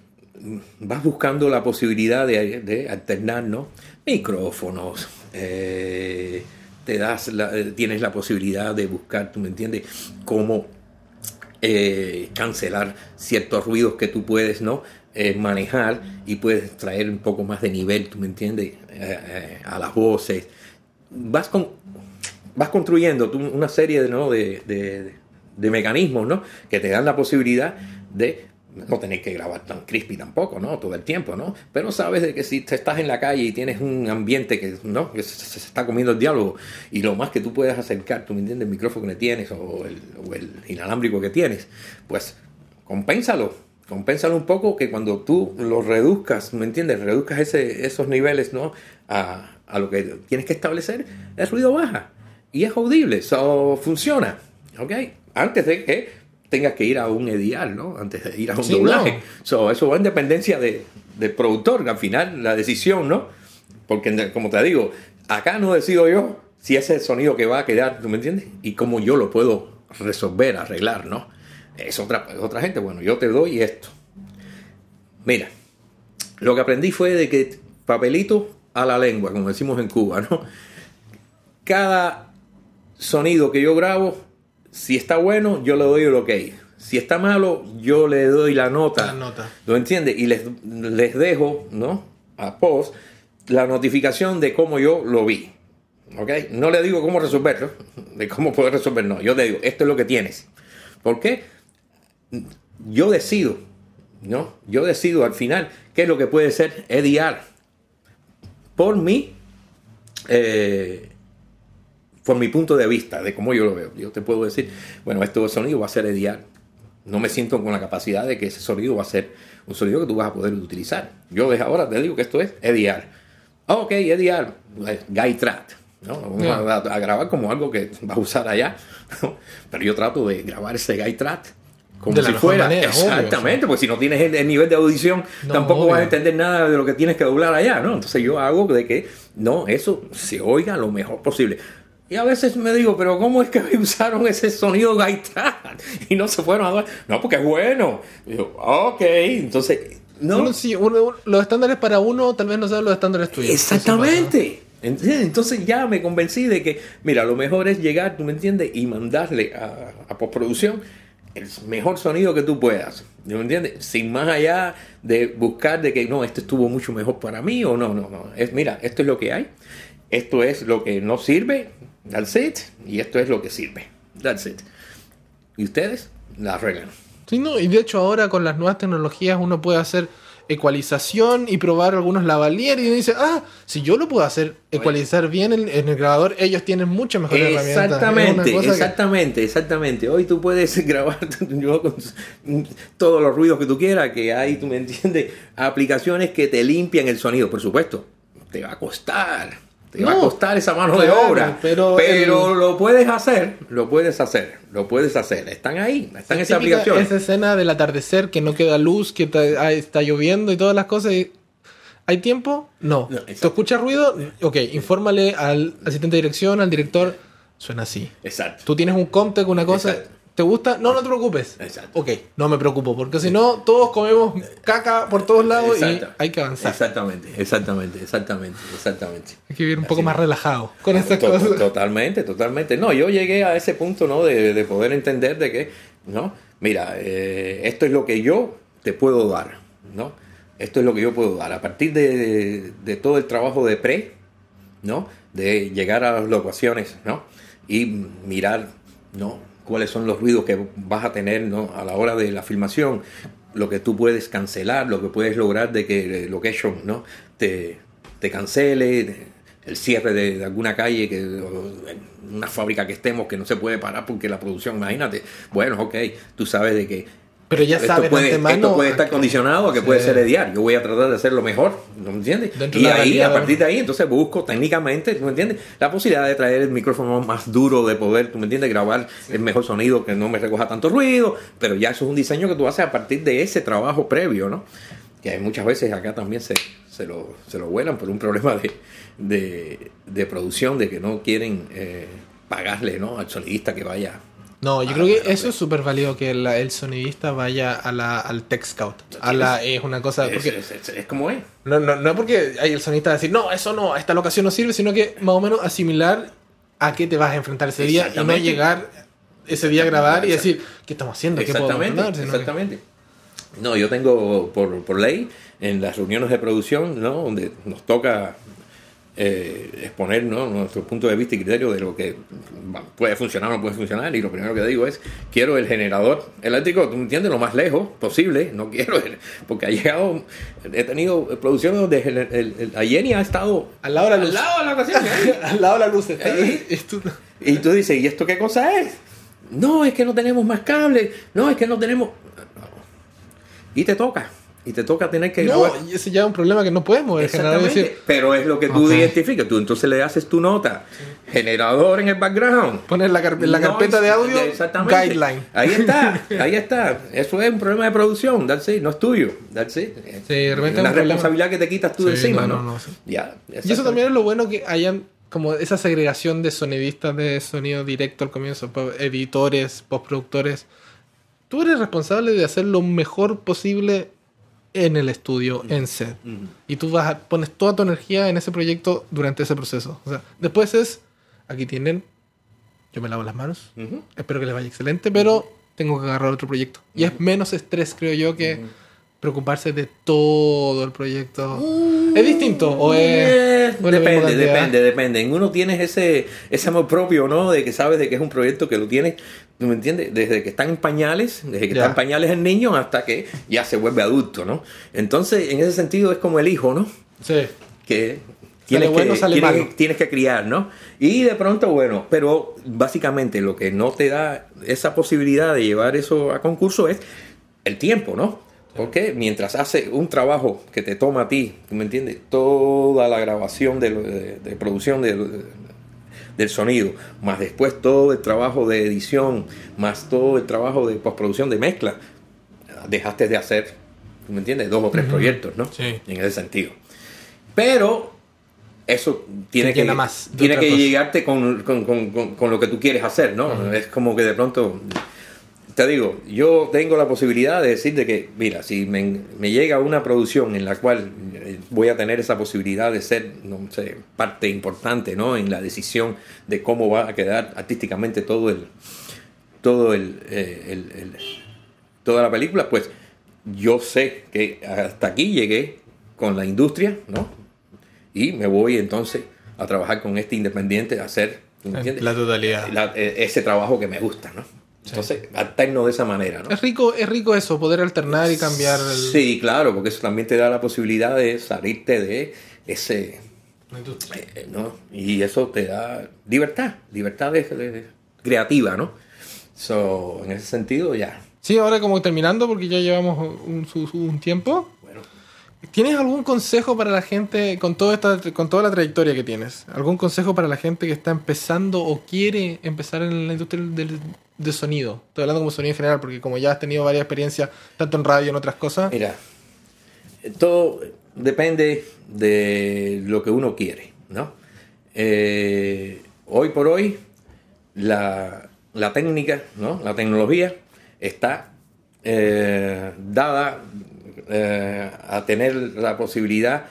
vas buscando la posibilidad de, alternar, ¿no? Micrófonos, eh, te das la- eh, tienes la posibilidad de buscar, ¿tú me entiendes? Cómo eh, cancelar ciertos ruidos que tú puedes no Eh, manejar y puedes traer un poco más de nivel, tú me entiendes, Eh, eh, a las voces. Vas con vas construyendo tú una serie ¿no? de, de- mecanismos ¿no? que te dan la posibilidad de no tener que grabar tan crispy tampoco, ¿no? Todo el tiempo, ¿no? Pero sabes de que si te estás en la calle y tienes un ambiente que, ¿no? se está comiendo el diálogo y lo más que tú puedes acercar, tú me entiendes, el micrófono que tienes o el, o el inalámbrico que tienes, pues compénsalo, compénsalo un poco que cuando tú lo reduzcas, ¿me entiendes? Reduzcas ese, esos niveles, ¿no? A, a lo que tienes que establecer, el ruido baja y es audible, eso funciona, ¿ok? Antes de que tengas que ir a un edial, ¿no? Antes de ir a un Sí, doblaje. no. So, eso va en dependencia de, del productor, al final, la decisión, ¿no? Porque, como te digo, acá no decido yo si ese es el sonido que va a quedar, ¿tú me entiendes? Y cómo yo lo puedo resolver, arreglar, ¿no? Es otra, es otra gente, bueno, yo te doy esto. Mira, lo que aprendí fue de que papelito a la lengua, como decimos en Cuba, ¿no? Cada sonido que yo grabo, si está bueno, yo le doy el ok. Si está malo, yo le doy la nota. La nota. ¿Lo entiendes? Y les, les dejo, ¿no? A post la notificación de cómo yo lo vi. ¿Ok? No le digo cómo resolverlo, de cómo poder resolver, no. Yo le digo, esto es lo que tienes. ¿Por qué? Yo decido, ¿no? Yo decido al final qué es lo que puede ser EDR. Por mí, eh, por mi punto de vista, de cómo yo lo veo. Yo te puedo decir, bueno, este sonido va a ser EDR. No me siento con la capacidad de que ese sonido va a ser un sonido que tú vas a poder utilizar. Yo desde ahora te digo que esto es EDR. ok, Eddie Guy Track. ¿no? Vamos Ya. a, a grabar como algo que va a usar allá. Pero yo trato de grabar ese Guy Track como De la si mejor fuera. manera, obvio, Exactamente, porque si no tienes el, el nivel de audición, No, tampoco obvio. vas a entender nada de lo que tienes que doblar allá, ¿no? Entonces yo hago de que, no, eso se oiga lo mejor posible. Y a veces me digo, pero ¿cómo es que usaron ese sonido Track? Y no se fueron a dar. No, porque es bueno. Y yo, ok, entonces. No, Uno sí, uno- los estándares para uno tal vez no sean los estándares tuyos. Exactamente. Entonces ya me convencí de que, mira, lo mejor es llegar, tú me entiendes, y mandarle a, a postproducción el mejor sonido que tú puedas. ¿Me entiendes? Sin más allá de buscar de que no, esto estuvo mucho mejor para mí o no, no, no. Es, mira, esto es lo que hay, esto es lo que no sirve, that's it, y esto es lo que sirve, that's it. Y ustedes la arreglan. Sí, no, y de hecho ahora con las nuevas tecnologías uno puede hacer ecualización y probar algunos lavaliers y dice, ah, si yo lo puedo hacer, ecualizar bien en, en el grabador, ellos tienen muchas mejores herramientas. Es una Exactamente, que- exactamente, exactamente. Hoy tú puedes grabar yo con todos los ruidos que tú quieras, que hay, tú me entiendes, aplicaciones que te limpian el sonido, por supuesto. Te va a costar, te va a costar esa mano de obra, pero pero, el- lo puedes hacer, lo puedes hacer, lo puedes hacer. Están ahí, están esas Típica aplicaciones. Esa escena del atardecer que no queda luz, que ta- ah, está lloviendo y todas las cosas. y- ¿Hay tiempo? No. No, ¿Tú exacto. escuchas ruido? Ok, infórmale al asistente de dirección, al director. Suena así. Exacto. Tú tienes un Comtec, una cosa. Exacto. ¿Te gusta? No, no te preocupes. Exacto. Ok, no me preocupo, porque si no, todos comemos caca por todos lados Exacto. y hay que avanzar. Exactamente, exactamente, exactamente, exactamente. Hay que vivir un poco Así más relajado con estas To- cosas. Totalmente, totalmente. No, yo llegué a ese punto, ¿no? De, de poder entender de que, ¿no? Mira, eh, esto es lo que yo te puedo dar, ¿no? Esto es lo que yo puedo dar. A partir de, de todo el trabajo de pre, ¿no? De llegar a las locaciones, ¿no? Y mirar, ¿no? Cuáles son los ruidos que vas a tener, ¿no? A la hora de la filmación, lo que tú puedes cancelar, lo que puedes lograr de que location, ¿no? Te, te cancele, el cierre de, alguna calle, que una fábrica que estemos que no se puede parar porque la producción, imagínate. Bueno, ok, tú sabes de que Pero ya esto sabes de puede, antemano esto puede estar condicionado a que Sí. puede ser de diario. Yo voy a tratar de hacerlo mejor, ¿no me entiendes? Dentro y ahí, a partir de ahí, entonces busco técnicamente, ¿tú me entiendes? La posibilidad de traer el micrófono más duro, de poder, ¿tú me entiendes? Grabar el mejor sonido, que no me recoja tanto ruido, pero ya eso es un diseño que tú haces a partir de ese trabajo previo, ¿no? Que hay muchas veces acá también se, se, lo, se lo vuelan por un problema de, de, de producción, de que no quieren eh, pagarle, ¿no? Al sonidista que vaya No, yo Ah, creo que eso es súper válido que la- el sonidista vaya a la, al Tech Scout. A la, es una cosa. Es, Porque, es- es- es como es. no, no, no porque hay el sonidista va a decir, no, eso no, esta locación no sirve, sino que más o menos asimilar a qué te vas a enfrentar ese día y no llegar ese día a grabar y decir, ¿qué estamos haciendo? ¿Qué Exactamente, ganar?" Sino que- exactamente. No, yo tengo por, por ley en las reuniones de producción, ¿no? Donde nos toca eh, exponer ¿no? nuestro punto de vista y criterio de lo que puede funcionar o no puede funcionar. Y lo primero que digo es, quiero el generador eléctrico, ¿tú me entiendes? Lo más lejos posible. No quiero, el- porque ha llegado, he tenido producciones donde el, el, ha estado Al lado de la luz. al lado de la ocasión. ¿eh? al lado de la luz está Ahí. y tú- Y tú dices, ¿y esto qué cosa es? No, es que no tenemos más cables. No, es que no tenemos. Y te toca. Y te toca tener que No, grabar. ese ya es un problema que no podemos Exactamente. decir, Pero es lo que tú Ok. identificas. Tú entonces le haces tu nota. Generador en el background. poner la, carpe- la No, carpeta de audio, exactamente. guideline. Ahí está, ahí está. Eso es un problema de producción, that's it, no es tuyo. That's it. Sí, de repente problema. responsabilidad que te quitas tú Sí, de encima, no. Ya, Y eso también es lo bueno que hayan como esa segregación de sonidistas de sonido directo al comienzo, editores, postproductores. Tú eres responsable de hacer lo mejor posible en el estudio, en set. Y tú vas a, pones toda tu energía en ese proyecto durante ese proceso. O sea, después es, aquí tienen, yo me lavo las manos, espero que les vaya excelente, pero tengo que agarrar otro proyecto. Y es menos estrés, creo yo, que preocuparse de todo el proyecto. ¿Es distinto? ¿O es, Eh, o es depende, depende, depende. En uno tienes ese, ese amor propio, ¿no? De que sabes de que es un proyecto que lo tienes, ¿tú me entiendes? Desde que están en pañales, desde que Ya. están en pañales el niño hasta que ya se vuelve adulto, ¿no? Entonces, en ese sentido es como el hijo, ¿no? Sí. que tienes, bueno, que, sale tienes, tienes que criar, ¿no? Y de pronto, bueno, pero básicamente lo que no te da esa posibilidad de llevar eso a concurso es el tiempo, ¿no? Porque mientras hace un trabajo que te toma a ti, ¿tú me entiendes? Toda la grabación de, de- de producción del, del sonido, más después todo el trabajo de edición, más todo el trabajo de postproducción de mezcla, dejaste de hacer, ¿tú me entiendes? Dos o tres proyectos, ¿no? Sí. En ese sentido. Pero eso tiene que, más tiene que cosa. llegarte con, con- con- con- con lo que tú quieres hacer, ¿no? Es como que de pronto, te digo, yo tengo la posibilidad de decir de que, mira, si me, me llega una producción en la cual eh, voy a tener esa posibilidad de ser, no sé, parte importante, ¿no? En la decisión de cómo va a quedar artísticamente todo el, todo el, eh, el- el- toda la película, pues yo sé que hasta aquí llegué con la industria, ¿no? Y me voy entonces a trabajar con este independiente, a hacer, ¿tú me entiendes? La totalidad. La- eh, ese trabajo que me gusta, ¿no? Entonces, alterno de esa manera, ¿no? Es rico, es rico eso, poder alternar y cambiar el... Sí, claro, porque eso también te da la posibilidad de salirte de ese, eh, ¿no? Y eso te da libertad, libertad de- de- creativa, ¿no? So, en ese sentido, ya. Sí, ahora como terminando, porque ya llevamos un, su- un tiempo. ¿Tienes algún consejo para la gente con, toda esta, con toda la trayectoria que tienes? ¿Algún consejo para la gente que está empezando o quiere empezar en la industria del, del sonido? Estoy hablando como sonido en general, porque como ya has tenido varias experiencias, tanto en radio y en otras cosas. Mira, todo depende de lo que uno quiere, ¿no? Eh, hoy por hoy, la, la técnica, ¿no? La tecnología está eh, dada eh, a tener la posibilidad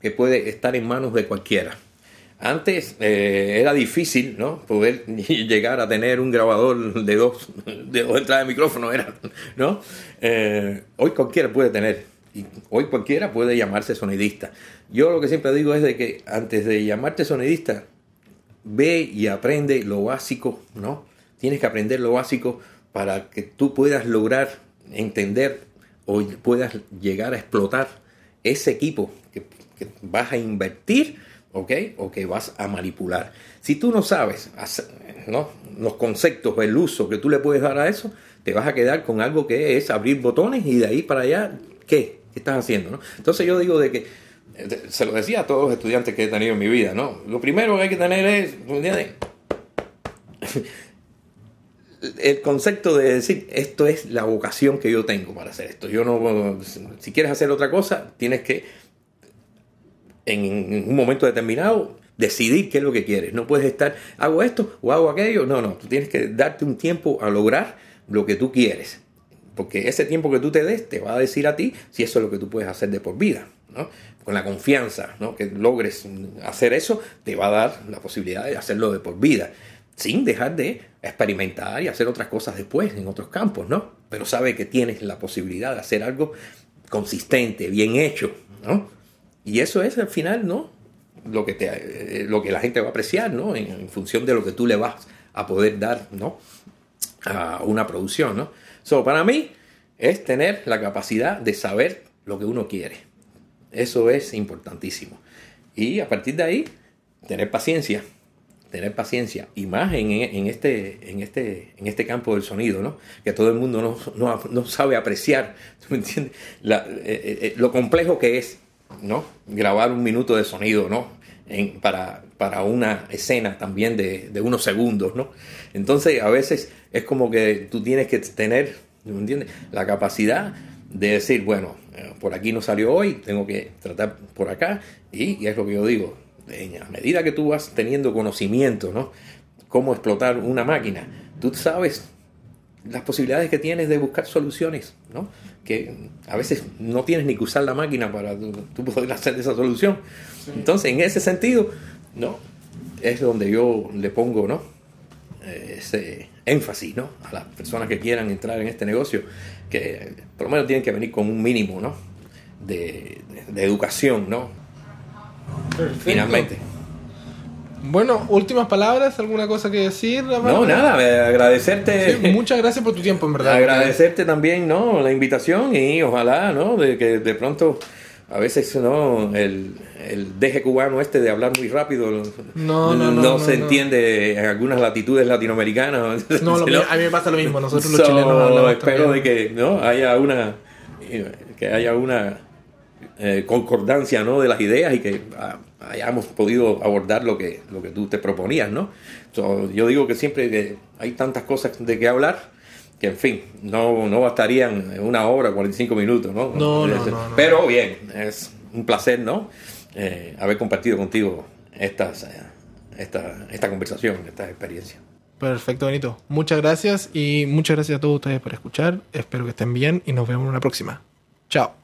que puede estar en manos de cualquiera. Antes eh, era difícil ¿no? poder llegar a tener un grabador de dos, de dos entradas de micrófono, era, ¿no? Eh, hoy cualquiera puede tener, y hoy cualquiera puede llamarse sonidista. Yo lo que siempre digo es de que antes de llamarte sonidista, ve y aprende lo básico, ¿no? Tienes que aprender lo básico para que tú puedas lograr entender o puedas llegar a explotar ese equipo que, vas a invertir, ¿ok? O que vas a manipular. Si tú no sabes ¿no? los conceptos, el uso que tú le puedes dar a eso, te vas a quedar con algo que es abrir botones y de ahí para allá, ¿qué? ¿Qué estás haciendo? ¿no? Entonces yo digo de que se lo decía a todos los estudiantes que he tenido en mi vida, ¿no? Lo primero que hay que tener es. El concepto de decir, esto es la vocación que yo tengo para hacer esto. Yo no, si quieres hacer otra cosa, tienes que, en un momento determinado, decidir qué es lo que quieres. No puedes estar, hago esto o hago aquello. No, no, tú tienes que darte un tiempo a lograr lo que tú quieres. Porque ese tiempo que tú te des te va a decir a ti si eso es lo que tú puedes hacer de por vida. ¿no? Con la confianza ¿no? que logres hacer eso, te va a dar la posibilidad de hacerlo de por vida. Sin dejar de experimentar y hacer otras cosas después en otros campos, ¿no? Pero sabe que tienes la posibilidad de hacer algo consistente, bien hecho, ¿no? Y eso es al final, ¿no? Lo que, te, eh, lo que la gente va a apreciar, ¿no? En, en función de lo que tú le vas a poder dar, ¿no? A una producción, ¿no? So, para mí es tener la capacidad de saber lo que uno quiere. Eso es importantísimo. Y a partir de ahí, tener paciencia. Tener paciencia. Y más en, este, en, este, en este campo del sonido, ¿no? Que todo el mundo no, no, no sabe apreciar, ¿tú me entiendes? La, eh, eh, lo complejo que es, ¿no? Grabar un minuto de sonido, ¿no? Para, para una escena también de, unos segundos, ¿no? Entonces, a veces es como que tú tienes que tener, ¿me entiendes? La capacidad de decir, bueno, eh, por aquí no salió hoy, tengo que tratar por acá, y es lo que yo digo, en, a medida que tú vas teniendo conocimiento, ¿no? Cómo explotar una máquina, tú sabes las posibilidades que tienes de buscar soluciones, ¿no? Que a veces no tienes ni que usar la máquina para tú, tú poder hacer esa solución. Sí. Entonces, en ese sentido, ¿no? Es donde yo le pongo, ¿no? Ese énfasis, ¿no? A las personas que quieran entrar en este negocio, que por lo menos tienen que venir con un mínimo, ¿no? De educación, ¿no? Perfecto. Finalmente. Bueno, últimas palabras, alguna cosa que decir. No, nada, eh, agradecerte. Sí, muchas gracias por tu tiempo, en verdad. Agradecerte también, ¿no? La invitación y ojalá, ¿no? De que de pronto a veces, ¿no? El, el deje cubano este de hablar muy rápido no, no, no, no se entiende en algunas latitudes latinoamericanas. No, lo, a mí me pasa lo mismo, nosotros los so, chilenos Espero de que, ¿no? Haya una que haya una eh, concordancia ¿no? de las ideas y que ah, hayamos podido abordar lo que, lo que tú te proponías. ¿no? yo digo que siempre que hay tantas cosas de que hablar que en fin, no, no bastarían una hora, 45 minutos, ¿no? No, no, no, Pero bien, es un placer, ¿no? Eh, haber compartido contigo estas, eh, esta, esta conversación, esta experiencia. Perfecto, Benito. Muchas gracias y muchas gracias a todos ustedes por escuchar. Espero que estén bien y nos vemos en una próxima. Chao.